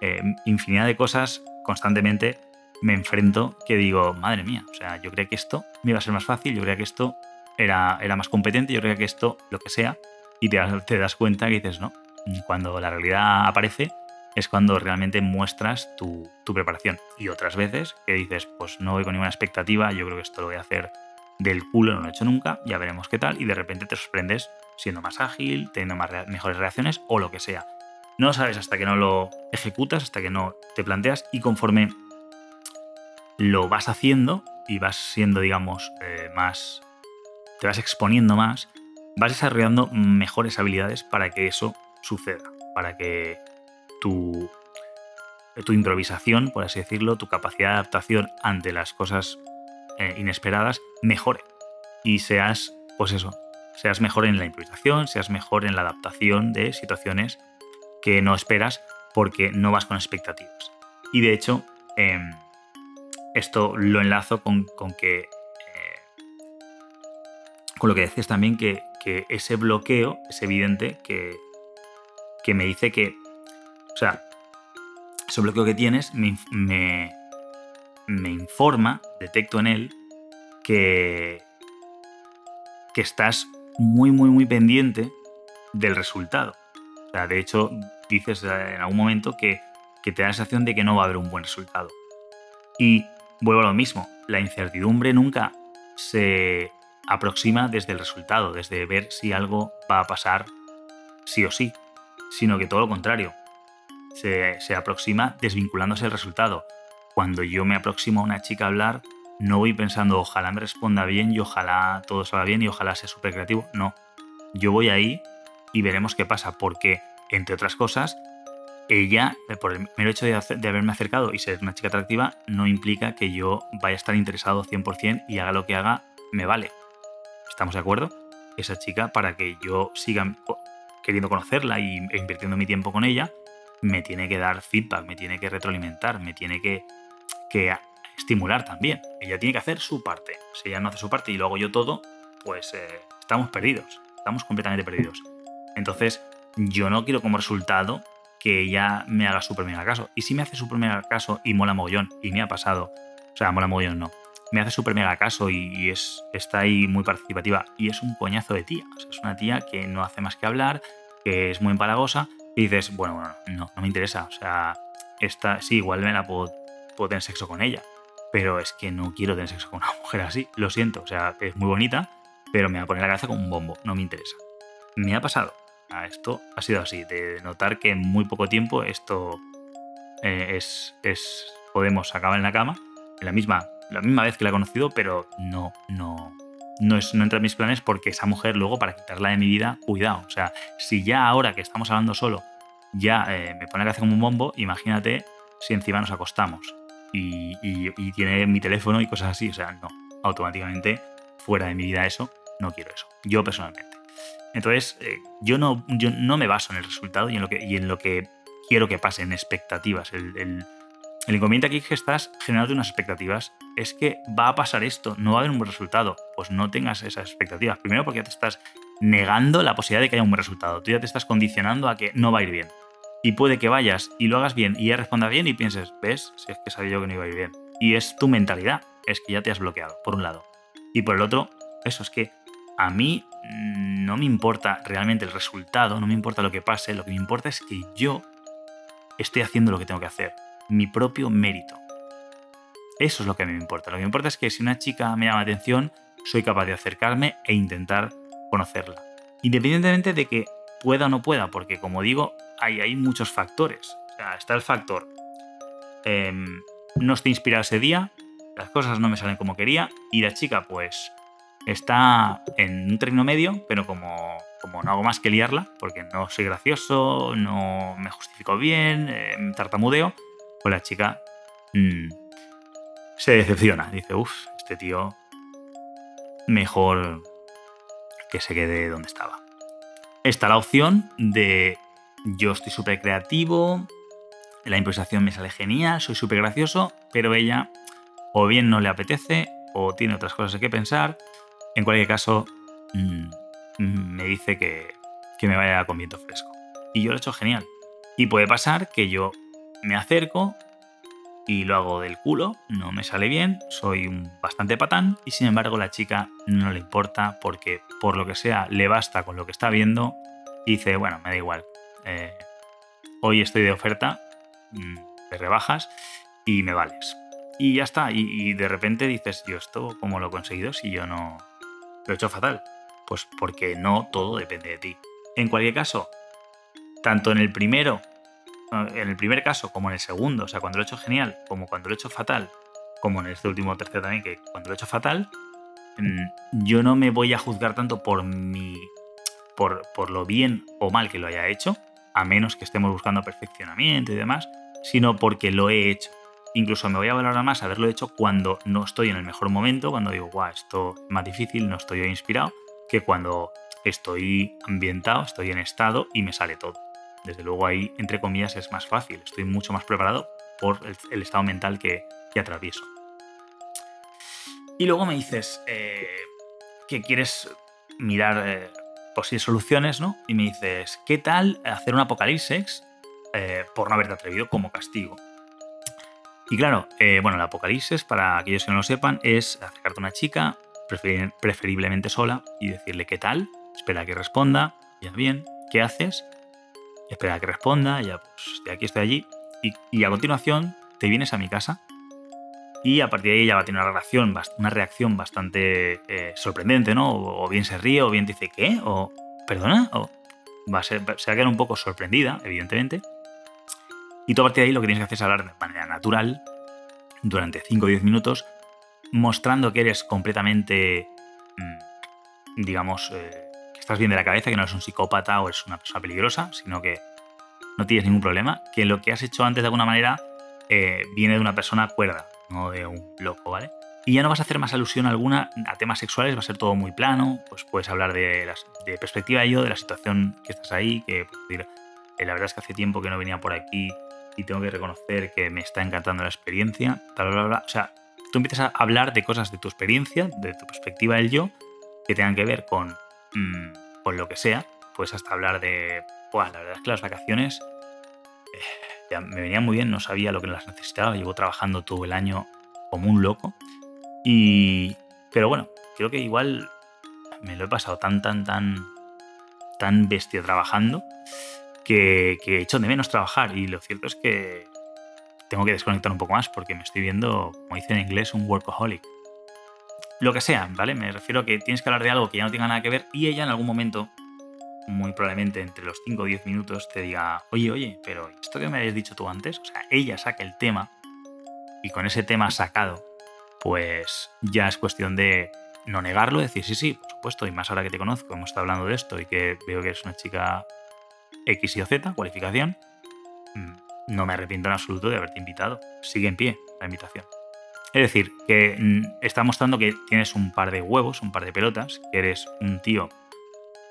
Eh, infinidad de cosas constantemente me enfrento que digo, madre mía, o sea, yo creía que esto me iba a ser más fácil, yo creía que esto era, era más competente, yo creía que esto, lo que sea, y te, te das cuenta que dices, no, cuando la realidad aparece, es cuando realmente muestras tu, preparación. Y otras veces que dices, pues no voy con ninguna expectativa, yo creo que esto lo voy a hacer del culo, no lo he hecho nunca, ya veremos qué tal, y de repente te sorprendes siendo más ágil, teniendo más mejores reacciones o lo que sea. No lo sabes hasta que no lo ejecutas, hasta que no te planteas y conforme lo vas haciendo y vas siendo, digamos, eh, más... te vas exponiendo más, vas desarrollando mejores habilidades para que eso suceda, para que tu, tu improvisación, por así decirlo, tu capacidad de adaptación ante las cosas eh, inesperadas mejore y seas, pues eso, seas mejor en la improvisación, seas mejor en la adaptación de situaciones que no esperas porque no vas con expectativas. Y de hecho, em, esto lo enlazo con, que... Eh, con lo que decías también que, ese bloqueo es evidente que, que me dice que... O sea, ese bloqueo que tienes me, me informa, detecto en él, que, que estás muy, muy, muy pendiente del resultado. O sea, de hecho, dices en algún momento que, que te da la sensación de que no va a haber un buen resultado. Y vuelvo a lo mismo, la incertidumbre nunca se aproxima desde el resultado, desde ver si algo va a pasar sí o sí, sino que todo lo contrario, se, se aproxima desvinculándose del resultado. Cuando yo me aproximo a una chica a hablar, no voy pensando ojalá me responda bien y ojalá todo salga bien y ojalá sea súper creativo. No, yo voy ahí y veremos qué pasa, porque, entre otras cosas, ella, por el mero hecho de, haberme acercado y ser una chica atractiva, no implica que yo vaya a estar interesado 100% y haga lo que haga, me vale. ¿Estamos de acuerdo? Esa chica, para que yo siga queriendo conocerla y, e invirtiendo mi tiempo con ella, me tiene que dar feedback, me tiene que retroalimentar, me tiene que, que estimular también. Ella tiene que hacer su parte. Si ella no hace su parte y lo hago yo todo, pues eh, estamos perdidos. Estamos completamente perdidos. Entonces, yo no quiero como resultado que ella me haga súper mega caso. Y si me hace súper mega caso y mola mogollón, y me ha pasado, o sea, mola mogollón no, me hace súper mega caso y, es, está ahí muy participativa y es un coñazo de tía. es una tía que no hace más que hablar, que es muy empalagosa y dices, bueno, bueno, no, no me interesa. O sea, esta, sí, igual me la puedo, puedo tener sexo con ella, pero es que no quiero tener sexo con una mujer así, lo siento, o sea, es muy bonita, pero me va a poner la cabeza como un bombo, no me interesa. Me ha pasado, esto ha sido así, de notar que en muy poco tiempo esto eh, es, es, podemos acabar en la cama, la misma, la misma vez que la he conocido, pero no, no, no, es, no entra en mis planes porque esa mujer luego para quitarla de mi vida, cuidado, o sea, si ya ahora que estamos hablando solo, ya eh, me pone la cabeza como un bombo, imagínate si encima nos acostamos y, tiene mi teléfono y cosas así. O sea, no, automáticamente fuera de mi vida eso, no quiero eso. Yo personalmente. Entonces, eh, yo, no, yo no me baso en el resultado y en lo que, y en lo que quiero que pase, en expectativas. El, el, inconveniente aquí es que estás generando unas expectativas. Es que va a pasar esto, no va a haber un buen resultado. Pues no tengas esas expectativas. Primero porque ya te estás negando la posibilidad de que haya un buen resultado. Tú ya te estás condicionando a que no va a ir bien y puede que vayas y lo hagas bien y ella responda bien y pienses, ¿ves? Si es que sabía yo que no iba a ir bien. Y es tu mentalidad, es que ya te has bloqueado, por un lado. Y por el otro, eso es que a mí no me importa realmente el resultado, no me importa lo que pase, lo que me importa es que yo estoy haciendo lo que tengo que hacer, mi propio mérito. Eso es lo que a mí me importa. Lo que me importa es que si una chica me llama la atención, soy capaz de acercarme e intentar conocerla. Independientemente de que pueda o no pueda, porque como digo, hay, muchos factores. O sea, está el factor, em, no estoy inspirado ese día, las cosas no me salen como quería, y la chica pues está en un término medio, pero como, como no hago más que liarla, porque no soy gracioso, no me justifico bien, eh, tartamudeo, pues la chica mm, se decepciona. Dice, uff, este tío mejor que se quede donde estaba. Está la opción de yo estoy súper creativo, la improvisación me sale genial, soy súper gracioso, pero ella o bien no le apetece o tiene otras cosas que pensar. En cualquier caso, mm, me dice que, que me vaya con viento fresco. Y yo lo he hecho genial. Y puede pasar que yo me acerco y lo hago del culo, no me sale bien, soy un bastante patán y sin embargo la chica no le importa porque por lo que sea le basta con lo que está viendo y dice, bueno, me da igual, eh, hoy estoy de oferta, mm, te rebajas y me vales. Y ya está, y, de repente dices, yo esto, ¿cómo lo he conseguido si yo no lo he hecho fatal? Pues porque no todo depende de ti. En cualquier caso, tanto en el primero, en el primer caso como en el segundo, o sea, cuando lo he hecho genial, como cuando lo he hecho fatal, como en este último tercero también, que cuando lo he hecho fatal, mm, yo no me voy a juzgar tanto por mi. Por, por lo bien o mal que lo haya hecho, a menos que estemos buscando perfeccionamiento y demás, sino porque lo he hecho. Incluso me voy a valorar más haberlo hecho cuando no estoy en el mejor momento, cuando digo, guau, esto es más difícil, no estoy inspirado, que cuando estoy ambientado, estoy en estado y me sale todo. Desde luego ahí, entre comillas, es más fácil, estoy mucho más preparado por el, estado mental que, atravieso. Y luego me dices eh, que quieres mirar eh, posibles soluciones, ¿no? Y me dices, ¿qué tal hacer un apocalipsis eh, por no haberte atrevido como castigo? Y claro, bueno, el apocalipsis, para aquellos que no lo sepan, es acercarte a una chica, preferiblemente sola, y decirle qué tal, espera que responda, ya bien, ¿qué haces? Espera que responda, ya pues de aquí estoy allí, y, a continuación te vienes a mi casa y a partir de ahí ella va a tener una reacción, una reacción bastante eh, sorprendente, ¿no? O, bien se ríe, o bien dice, ¿qué? O, ¿perdona? O va a ser, se va a quedar un poco sorprendida, evidentemente. Y tú a partir de ahí lo que tienes que hacer es hablar de manera natural, durante 5 o 10 minutos, mostrando que eres completamente, mm, digamos, eh, estás bien de la cabeza, que no eres un psicópata o eres una persona peligrosa, sino que no tienes ningún problema, que lo que has hecho antes de alguna manera eh, viene de una persona cuerda, no de un loco, ¿vale? Y ya no vas a hacer más alusión alguna a temas sexuales, va a ser todo muy plano, pues puedes hablar de, de perspectiva ello, de la situación que estás ahí, que pues, eh, la verdad es que hace tiempo que no venía por aquí y tengo que reconocer que me está encantando la experiencia, bla, bla, bla. O sea, tú empiezas a hablar de cosas de tu experiencia, de tu perspectiva del yo, que tengan que ver con Mm, con lo que sea, pues hasta hablar de, pues la verdad es que las vacaciones eh, me venían muy bien, no sabía lo que las necesitaba, llevo trabajando todo el año como un loco. Y, pero bueno, creo que igual me lo he pasado tan, tan, tan, tan bestia trabajando que, he hecho de menos trabajar. Y lo cierto es que tengo que desconectar un poco más porque me estoy viendo, como dice en inglés, un workaholic lo que sea, ¿vale? Me refiero a que tienes que hablar de algo que ya no tenga nada que ver y ella en algún momento, muy probablemente entre los 5 o 10 minutos, te diga, oye, oye, pero esto que me habías dicho tú antes, o sea, ella saca el tema y con ese tema sacado, pues ya es cuestión de no negarlo, decir, sí, sí, por supuesto, y más ahora que te conozco, hemos estado hablando de esto y que veo que eres una chica X y o Z, cualificación, mm, no me arrepiento en absoluto de haberte invitado. Sigue en pie la invitación. Es decir, que mm, está mostrando que tienes un par de huevos, un par de pelotas, que eres un tío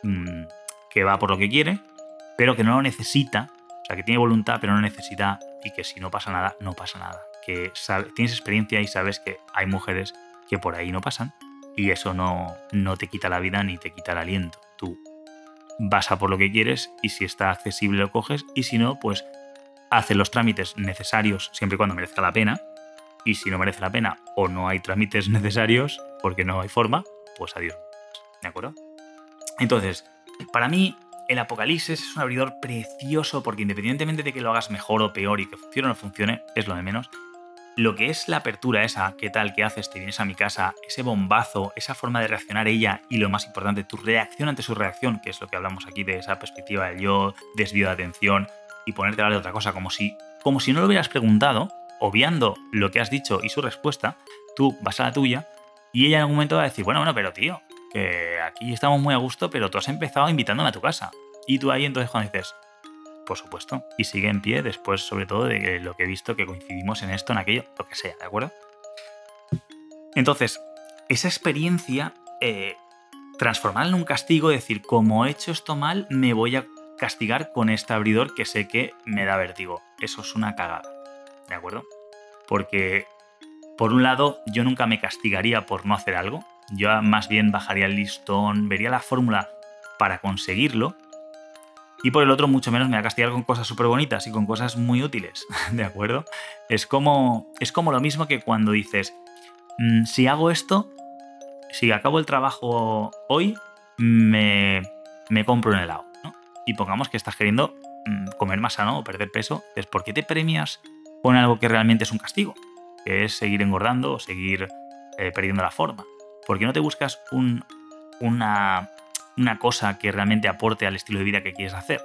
mm, que va por lo que quiere, pero que no lo necesita, o sea, que tiene voluntad, pero no necesita, y que si no pasa nada, no pasa nada. Que tienes experiencia y sabes que hay mujeres que por ahí no pasan, y eso no, no te quita la vida ni te quita el aliento. Tú vas a por lo que quieres y si está accesible lo coges, y si no, pues haces los trámites necesarios siempre y cuando merezca la pena, y si no merece la pena o no hay trámites necesarios porque no hay forma, pues adiós. ¿De acuerdo? Entonces, para mí el Apocalipsis es un abridor precioso porque independientemente de que lo hagas mejor o peor y que funcione o no funcione, es lo de menos. Lo que es la apertura esa, qué tal, qué haces, te vienes a mi casa, ese bombazo, esa forma de reaccionar ella y lo más importante, tu reacción ante su reacción, que es lo que hablamos aquí de esa perspectiva del yo, desvío de atención y ponerte a hablar de otra cosa como si, como si no lo hubieras preguntado, obviando lo que has dicho y su respuesta, tú vas a la tuya y ella en algún momento va a decir, bueno, bueno, pero tío, aquí estamos muy a gusto, pero tú has empezado invitándome a tu casa. Y tú ahí entonces cuando dices, por supuesto, y sigue en pie después sobre todo de lo que he visto que coincidimos en esto, en aquello, lo que sea, ¿de acuerdo? Entonces, esa experiencia, eh, transformarla en un castigo, decir, como he hecho esto mal, me voy a castigar con este abridor que sé que me da vértigo. Eso es una cagada. ¿de acuerdo? Porque, por un lado, yo nunca me castigaría por no hacer algo, yo más bien bajaría el listón, vería la fórmula para conseguirlo, y por el otro, mucho menos me va a castigar con cosas súper bonitas y con cosas muy útiles, ¿de acuerdo? Es como, es como lo mismo que cuando dices, mm, si hago esto, si acabo el trabajo hoy, me, me compro un helado, ¿no? Y pongamos que estás queriendo mm, comer más sano o perder peso, es ¿por qué te premias con algo que realmente es un castigo, que es seguir engordando o seguir eh, perdiendo la forma. ¿Por qué no te buscas una, una cosa que realmente aporte al estilo de vida que quieres hacer?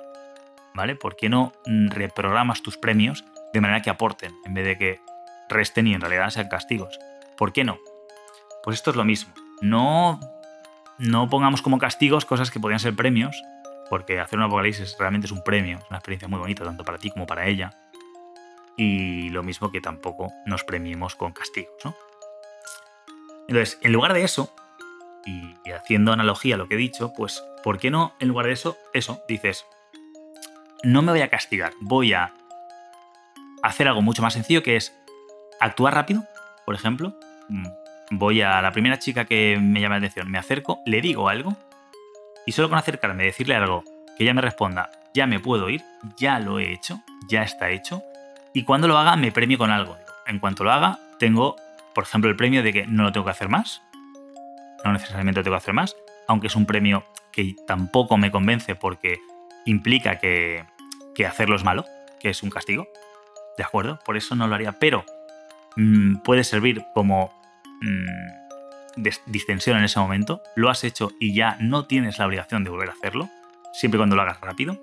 ¿vale? ¿Por qué no mm, reprogramas tus premios de manera que aporten en vez de que resten y en realidad sean castigos? ¿Por qué no? Pues esto es lo mismo. No, no pongamos como castigos cosas que podrían ser premios, porque hacer un apocalipsis realmente es un premio, es una experiencia muy bonita tanto para ti como para ella. Y lo mismo que tampoco nos premiemos con castigos, ¿no? Entonces, en lugar de eso, y, haciendo analogía a lo que he dicho, pues, ¿por qué no, en lugar de eso, eso, dices, no me voy a castigar, voy a hacer algo mucho más sencillo que es actuar rápido, por ejemplo. Mm, voy a la primera chica que me llama la atención, me acerco, le digo algo y solo con acercarme decirle algo que ella me responda, ya me puedo ir, ya lo he hecho, ya está hecho y cuando lo haga me premio con algo. En cuanto lo haga, tengo, por ejemplo, el premio de que no lo tengo que hacer más, no necesariamente lo tengo que hacer más, aunque es un premio que tampoco me convence porque implica que, hacerlo es malo, que es un castigo. ¿De acuerdo? Por eso no lo haría. Pero mm, puede servir como mm, distensión en ese momento. Lo has hecho y ya no tienes la obligación de volver a hacerlo, siempre cuando lo hagas rápido.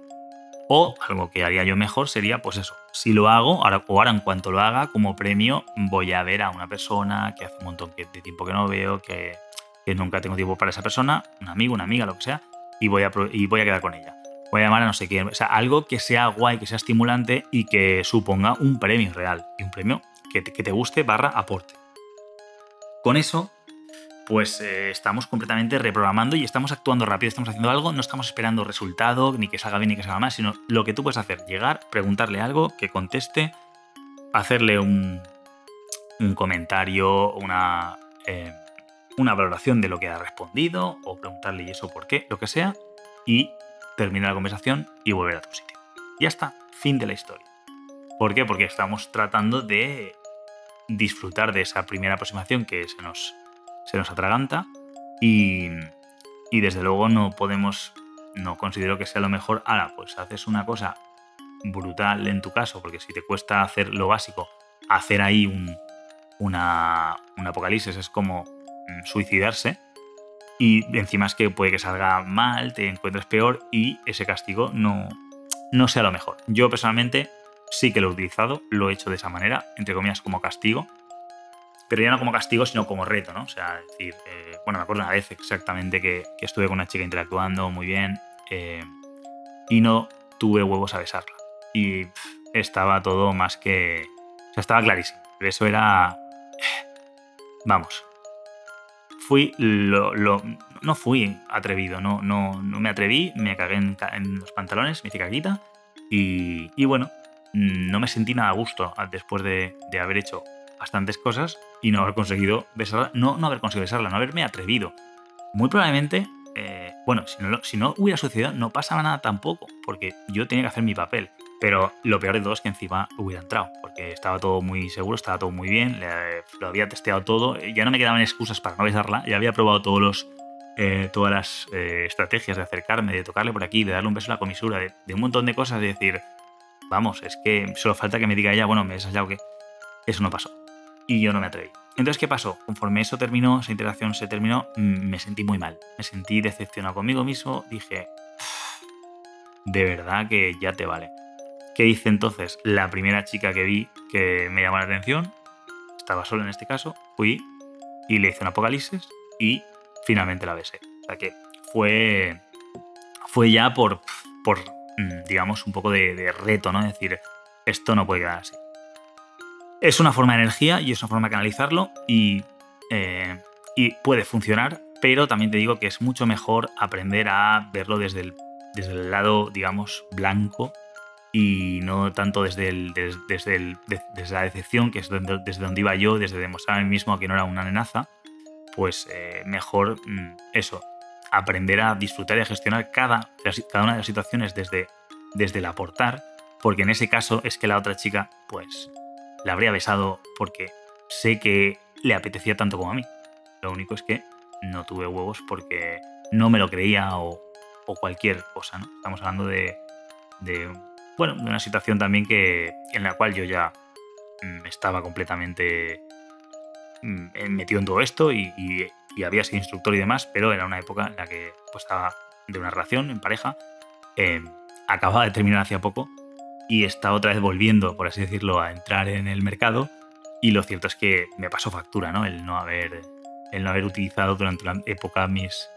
O algo que haría yo mejor sería, pues eso, si lo hago, ahora, o ahora en cuanto lo haga, como premio, voy a ver a una persona que hace un montón de tiempo que no veo, que, nunca tengo tiempo para esa persona, un amigo, una amiga, lo que sea, y voy a, y voy a quedar con ella voy a llamar a no sé quién. O sea, algo que sea guay, que sea estimulante y que suponga un premio real. Y un premio que te, guste barra aporte. Con eso, pues eh, estamos completamente reprogramando y estamos actuando rápido, estamos haciendo algo, no estamos esperando resultado, ni que salga bien ni que salga mal, sino lo que tú puedes hacer, llegar, preguntarle algo, que conteste, hacerle un, comentario, una, eh, una valoración de lo que ha respondido, o preguntarle y eso por qué, lo que sea, y termina la conversación y volver a tu sitio. Ya está, fin de la historia. ¿Por qué? Porque estamos tratando de disfrutar de esa primera aproximación que se nos, se nos atraganta y, y desde luego no podemos, no considero que sea lo mejor. Ahora, pues haces una cosa brutal en tu caso, porque si te cuesta hacer lo básico, hacer ahí un, una, un apocalipsis es como mm, suicidarse, y encima es que puede que salga mal, te encuentres peor y ese castigo no, no sea lo mejor. Yo personalmente sí que lo he utilizado, lo he hecho de esa manera, entre comillas como castigo, pero ya no como castigo, sino como reto, ¿no? O sea, decir, eh, bueno, me acuerdo una vez exactamente que, estuve con una chica interactuando muy bien eh, y no tuve huevos a besarla. Y estaba todo más que... O sea, estaba clarísimo. Eso era... Vamos, fui lo, no fui atrevido, no, no, no me atreví, me cagué en, los pantalones, me hice caquita y, y, bueno, no me sentí nada a gusto después de, de, haber hecho bastantes cosas y no haber conseguido besarla, no, no haber conseguido besarla, no haberme atrevido. Muy probablemente, eh, bueno, si no, si no hubiera sucedido, no pasaba nada tampoco, porque yo tenía que hacer mi papel. Pero lo peor de todo es que encima hubiera entrado, porque estaba todo muy seguro, estaba todo muy bien, lo había testeado todo, ya no me quedaban excusas para no besarla, ya había probado todos los, eh, todas las eh, estrategias de acercarme, de tocarle por aquí, de darle un beso a la comisura, de, un montón de cosas, de decir, vamos, es que solo falta que me diga ella, bueno, me besas ya o. Eso no pasó. Y yo no me atreví. Entonces, ¿qué pasó? Conforme eso terminó, esa interacción se terminó, mm, me sentí muy mal. Me sentí decepcionado conmigo mismo, dije, de verdad que ya te vale. ¿Qué hice entonces? La primera chica que vi que me llamó la atención, estaba solo en este caso, fui y le hice un apocalipsis y finalmente la besé. O sea que fue, fue ya por, por, mm, digamos, un poco de, reto, ¿no? Decir, esto no puede quedar así. Es una forma de energía y es una forma de canalizarlo y, eh, y puede funcionar, pero también te digo que es mucho mejor aprender a verlo desde el, desde el lado, digamos, blanco y no tanto desde, el, desde, el, desde la decepción, que es desde donde iba yo, desde demostrar a mí mismo que no era una amenaza, pues eh, mejor mm, eso, aprender a disfrutar y a gestionar cada, cada una de las situaciones desde, desde el aportar, porque en ese caso es que la otra chica, pues, la habría besado porque sé que le apetecía tanto como a mí. Lo único es que no tuve huevos porque no me lo creía o, o cualquier cosa, ¿no? Estamos hablando de, de bueno, de una situación también que, en la cual yo ya mm, estaba completamente mm, metido en todo esto y, había sido instructor y demás, pero era una época en la que pues, estaba de una relación en pareja em, acababa de terminar hace poco y está otra vez volviendo, por así decirlo, a entrar en el mercado. Y lo cierto es que me pasó factura, ¿no? El no haber, el no haber utilizado durante una época mis,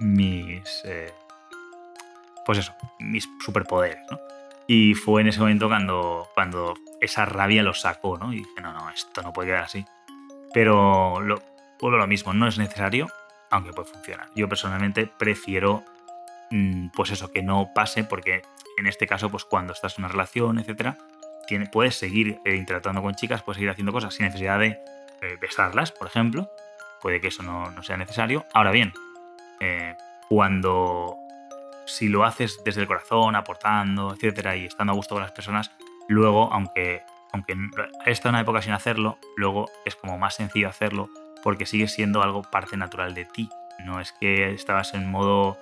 mis, eh, pues eso, mis superpoderes, ¿no? Y fue en ese momento cuando, cuando esa rabia lo sacó, ¿no? Y dije, no, no, esto no puede quedar así. Pero lo, vuelvo lo mismo, no es necesario, aunque puede funcionar. Yo personalmente prefiero, mm, pues eso, que no pase, porque en este caso, pues cuando estás en una relación, etcétera, puedes seguir eh, interactuando con chicas, puedes seguir haciendo cosas sin necesidad de eh, besarlas, por ejemplo. Puede que eso no, no sea necesario. Ahora bien, eh, cuando si lo haces desde el corazón, aportando, etcétera, y estando a gusto con las personas, luego, aunque, aunque está una época sin hacerlo, luego es como más sencillo hacerlo porque sigue siendo algo parte natural de ti. No es que estabas en modo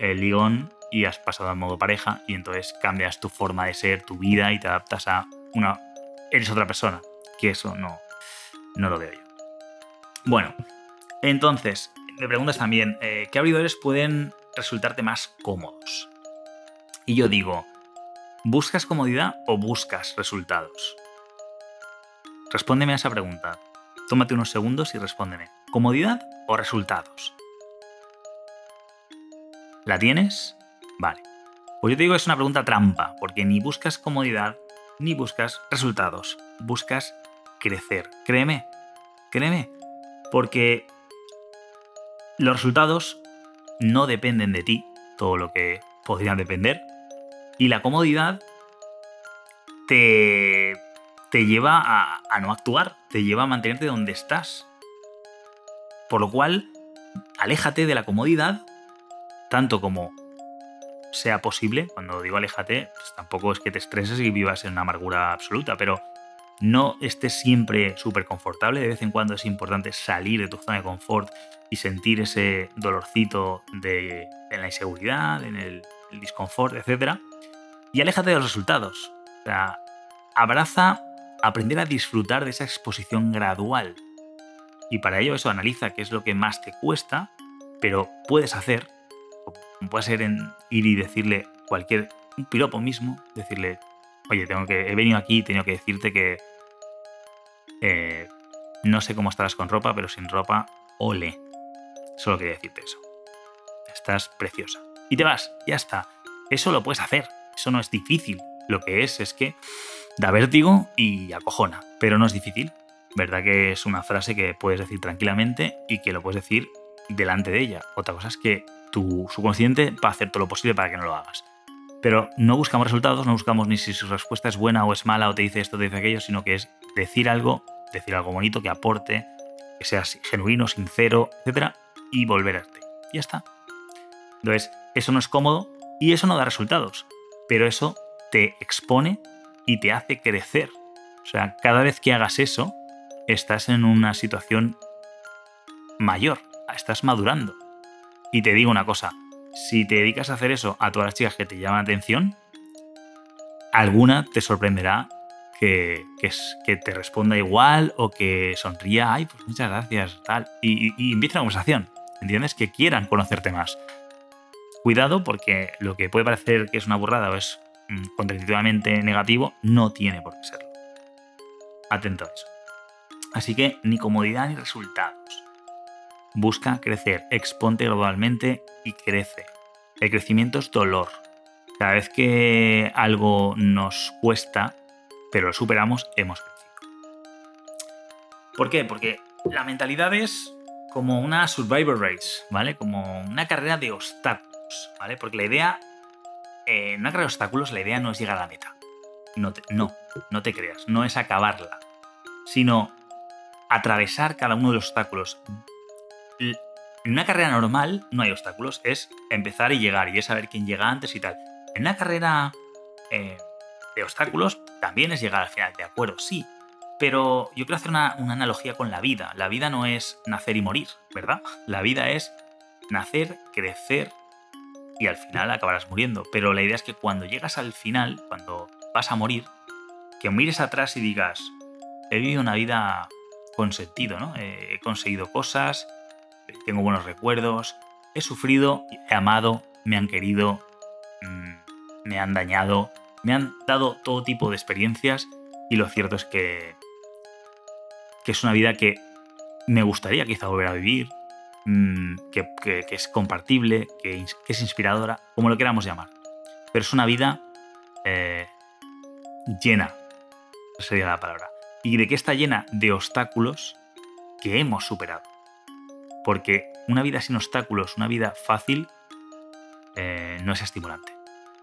eh, ligón y has pasado al modo pareja y entonces cambias tu forma de ser, tu vida y te adaptas a una... Eres otra persona. Que eso no, no lo veo yo. Bueno, entonces, me preguntas también, eh, ¿qué abridores pueden resultarte más cómodos? Y yo digo, ¿buscas comodidad o buscas resultados? Respóndeme a esa pregunta. Tómate unos segundos y respóndeme. ¿Comodidad o resultados? ¿La tienes? Vale. Pues yo te digo que es una pregunta trampa, porque ni buscas comodidad ni buscas resultados. Buscas crecer. Créeme, créeme. Porque los resultados no dependen de ti, todo lo que podrían depender. Y la comodidad te, te lleva a, a no actuar, te lleva a mantenerte donde estás. Por lo cual, aléjate de la comodidad tanto como sea posible. Cuando digo aléjate, pues tampoco es que te estreses y vivas en una amargura absoluta, pero no estés siempre súper confortable. De vez en cuando es importante salir de tu zona de confort y sentir ese dolorcito de, la inseguridad, en el, el disconfort, etc. Y aléjate de los resultados. O sea, abraza aprender a disfrutar de esa exposición gradual. Y para ello eso analiza qué es lo que más te cuesta, pero puedes hacer. Puede ser en ir y decirle cualquier un piropo mismo, decirle, oye, tengo que, he venido aquí y tengo que decirte que eh, no sé cómo estarás con ropa, pero sin ropa, ole. Solo quería decirte eso. Estás preciosa. Y te vas, ya está. Eso lo puedes hacer. Eso no es difícil. Lo que es es que da vértigo y acojona, pero no es difícil. ¿Verdad que es una frase que puedes decir tranquilamente y que lo puedes decir delante de ella? Otra cosa es que tu subconsciente va a hacer todo lo posible para que no lo hagas. Pero no buscamos resultados, no buscamos ni si su respuesta es buena o es mala o te dice esto, te dice aquello, sino que es decir algo, decir algo bonito que aporte, que sea genuino, sincero, etc y volverte. Ya está. Entonces, eso no es cómodo y eso no da resultados, pero eso te expone y te hace crecer. O sea, cada vez que hagas eso, estás en una situación mayor, estás madurando. Y te digo una cosa, si te dedicas a hacer eso a todas las chicas que te llaman la atención, alguna te sorprenderá que, que, te responda igual o que sonría, ay, pues muchas gracias, tal, y, y empieza la conversación. ¿entiendes? Que quieran conocerte más. Cuidado porque lo que puede parecer que es una burrada o es mm, contraintuitivamente negativo, no tiene por qué serlo. Atento a eso. Así que ni comodidad ni resultados. Busca crecer, exponte gradualmente y crece. El crecimiento es dolor. Cada vez que algo nos cuesta, pero lo superamos, hemos crecido. ¿Por qué? Porque la mentalidad es como una survivor race, ¿vale? Como una carrera de obstáculos, ¿vale? Porque la idea, eh, en una carrera de obstáculos, la idea no es llegar a la meta. No, no, no te creas, no es acabarla, sino atravesar cada uno de los obstáculos. En una carrera normal no hay obstáculos, es empezar y llegar, y es saber quién llega antes y tal. En una carrera eh, de obstáculos también es llegar al final, de acuerdo, sí, pero yo quiero hacer una, analogía con la vida. La vida no es nacer y morir, ¿verdad? La vida es nacer, crecer y al final acabarás muriendo. Pero la idea es que cuando llegas al final, cuando vas a morir, que mires atrás y digas, he vivido una vida con sentido, ¿no? He conseguido cosas, tengo buenos recuerdos, he sufrido, he amado, me han querido, mm, me han dañado, me han dado todo tipo de experiencias y lo cierto es que, que es una vida que me gustaría quizá volver a vivir, mm, que, es compartible, que, es inspiradora, como lo queramos llamar. Pero es una vida eh, llena, sería la palabra. ¿Y de qué está llena? De obstáculos que hemos superado. Porque una vida sin obstáculos, una vida fácil, eh, no es estimulante.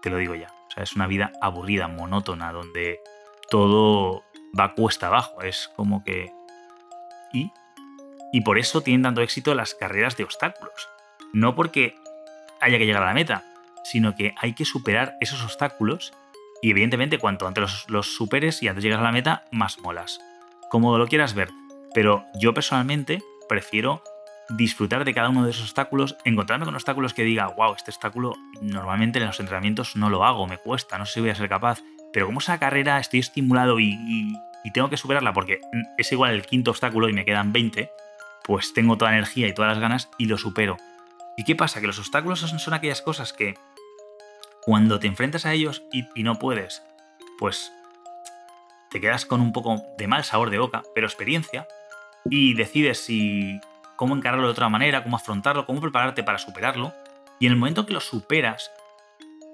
Te lo digo ya. O sea, es una vida aburrida, monótona, donde todo va cuesta abajo. Es como que... ¿Y? Y por eso tienen tanto éxito las carreras de obstáculos. No porque haya que llegar a la meta, sino que hay que superar esos obstáculos y evidentemente cuanto antes los, superes y antes llegas a la meta, más molas. Como lo quieras ver. Pero yo personalmente prefiero disfrutar de cada uno de esos obstáculos, encontrarme con obstáculos que diga, wow, este obstáculo normalmente en los entrenamientos no lo hago, me cuesta, no sé si voy a ser capaz. Pero como esa carrera estoy estimulado y, tengo que superarla porque es igual el quinto obstáculo y me quedan 20, pues tengo toda la energía y todas las ganas y lo supero. ¿Y qué pasa? Que los obstáculos son aquellas cosas que cuando te enfrentas a ellos y, no puedes, pues te quedas con un poco de mal sabor de boca, pero experiencia, y decides si cómo encararlo de otra manera, cómo afrontarlo, cómo prepararte para superarlo. Y en el momento que lo superas,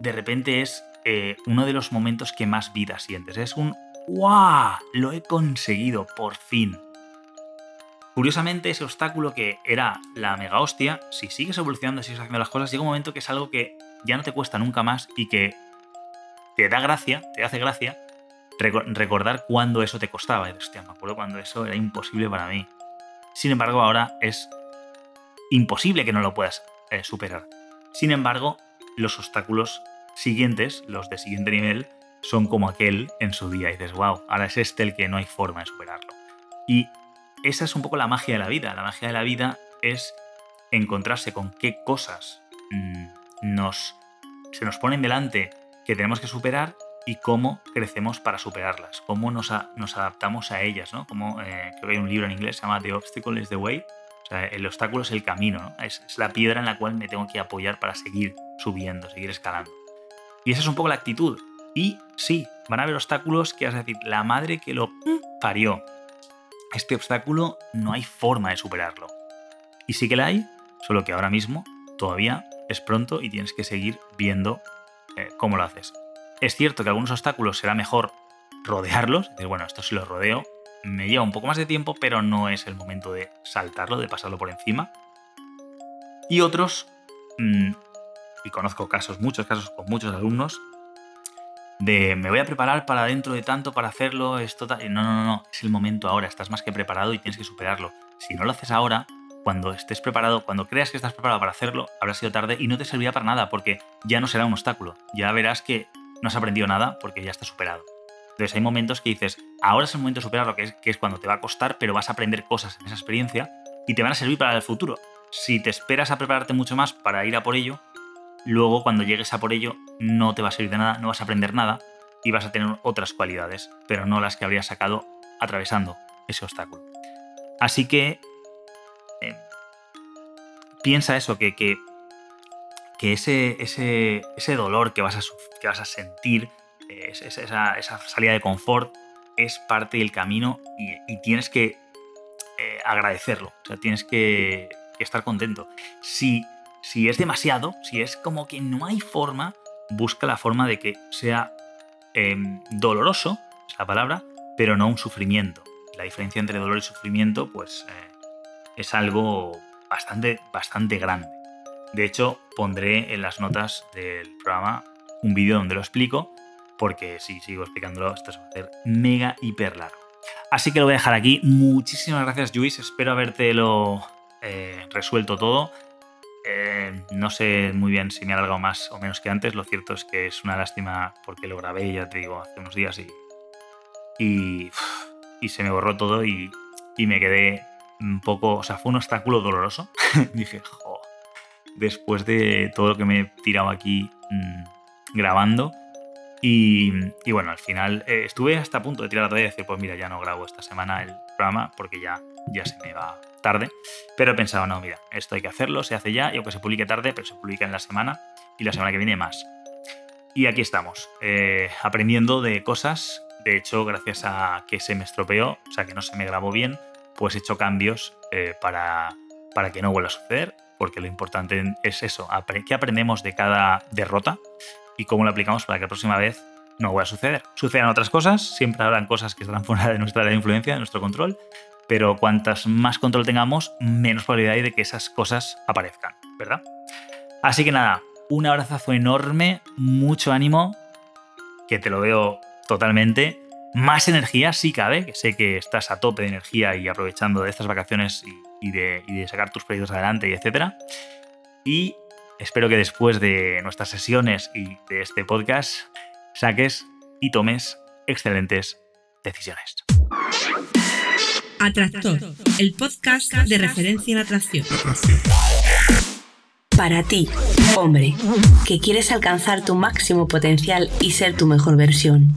de repente es eh, uno de los momentos que más vida sientes. Es un ¡Wow! Lo he conseguido, por fin. Curiosamente, ese obstáculo que era la mega hostia, si sigues evolucionando, si sigues haciendo las cosas, llega un momento que es algo que ya no te cuesta nunca más y que te da gracia, te hace gracia recordar cuando eso te costaba. Hostia, me acuerdo cuando eso era imposible para mí. Sin embargo, ahora es imposible que no lo puedas eh, superar. Sin embargo, los obstáculos siguientes, los de siguiente nivel, son como aquel en su día. Y dices, wow, ahora es este el que no hay forma de superarlo. Y esa es un poco la magia de la vida. La magia de la vida es encontrarse con qué cosas mm, nos, se nos ponen delante que tenemos que superar y cómo crecemos para superarlas, cómo nos, adaptamos a ellas, ¿no? Como, eh, creo que hay un libro en inglés, se llama The Obstacle is the Way, o sea, el obstáculo es el camino, ¿no? es, es, la piedra en la cual me tengo que apoyar para seguir subiendo, seguir escalando. Y esa es un poco la actitud. Y sí, van a haber obstáculos que vas a decir, la madre que lo parió. Este obstáculo no hay forma de superarlo. Y sí que la hay, solo que ahora mismo todavía es pronto y tienes que seguir viendo eh, cómo lo haces. Es cierto que algunos obstáculos será mejor rodearlos, decir, bueno, esto si lo rodeo, me lleva un poco más de tiempo, pero no es el momento de saltarlo, de pasarlo por encima. Y otros, mm, y conozco casos, muchos casos con muchos alumnos, de me voy a preparar para dentro de tanto para hacerlo, esto no, no, no, no, es el momento ahora, estás más que preparado y tienes que superarlo. Si no lo haces ahora, cuando estés preparado, cuando creas que estás preparado para hacerlo, habrá sido tarde y no te servirá para nada porque ya no será un obstáculo. Ya verás que no has aprendido nada porque ya está superado. Entonces hay momentos que dices, ahora es el momento de superarlo, que es, que es cuando te va a costar, pero vas a aprender cosas en esa experiencia y te van a servir para el futuro. Si te esperas a prepararte mucho más para ir a por ello, luego cuando llegues a por ello no te va a servir de nada, no vas a aprender nada y vas a tener otras cualidades, pero no las que habrías sacado atravesando ese obstáculo. Así que piensa eso, que, que, ese, ese, ese, dolor que vas a, que vas a sentir, esa, salida de confort, es parte del camino y, tienes que eh, agradecerlo, o sea, tienes que, estar contento. Si, si es demasiado, si es como que no hay forma, busca la forma de que sea em, doloroso, es la palabra, pero no un sufrimiento. La diferencia entre dolor y sufrimiento, pues, eh, es algo bastante, bastante grande. De hecho, pondré en las notas del programa un vídeo donde lo explico, porque si sigo explicándolo, esto se va a hacer mega hiper largo. Así que lo voy a dejar aquí. Muchísimas gracias, Luis. Espero habértelo eh, resuelto todo. Eh, no sé muy bien si me ha alargado más o menos que antes. Lo cierto es que es una lástima porque lo grabé, ya te digo, hace unos días y, y, y se me borró todo y, y me quedé un poco, o sea, fue un obstáculo doloroso. Dije, después de todo lo que me he tirado aquí mm, grabando. Y, bueno, al final eh, estuve hasta a punto de tirar la toalla y decir, pues mira, ya no grabo esta semana el programa porque ya, ya se me va tarde. Pero he pensado, no, mira, esto hay que hacerlo, se hace ya, y aunque se publique tarde, pero se publica en la semana y la semana que viene más. Y aquí estamos, eh, aprendiendo de cosas. De hecho, gracias a que se me estropeó, o sea, que no se me grabó bien, pues he hecho cambios eh, para, para que no vuelva a suceder, porque lo importante es eso, que aprendemos de cada derrota y cómo lo aplicamos para que la próxima vez no vuelva a suceder. Sucedan otras cosas, siempre habrán cosas que estarán fuera de nuestra influencia, de nuestro control, pero cuantas más control tengamos, menos probabilidad hay de que esas cosas aparezcan, ¿verdad? Así que nada, un abrazo enorme, mucho ánimo, que te lo veo totalmente. Más energía, si cabe, que sé que estás a tope de energía y aprovechando de estas vacaciones y, de, sacar tus proyectos adelante y etcétera. Y espero que después de nuestras sesiones y de este podcast saques y tomes excelentes decisiones. Atractor, el podcast de referencia en atracción. Para ti, hombre, que quieres alcanzar tu máximo potencial y ser tu mejor versión.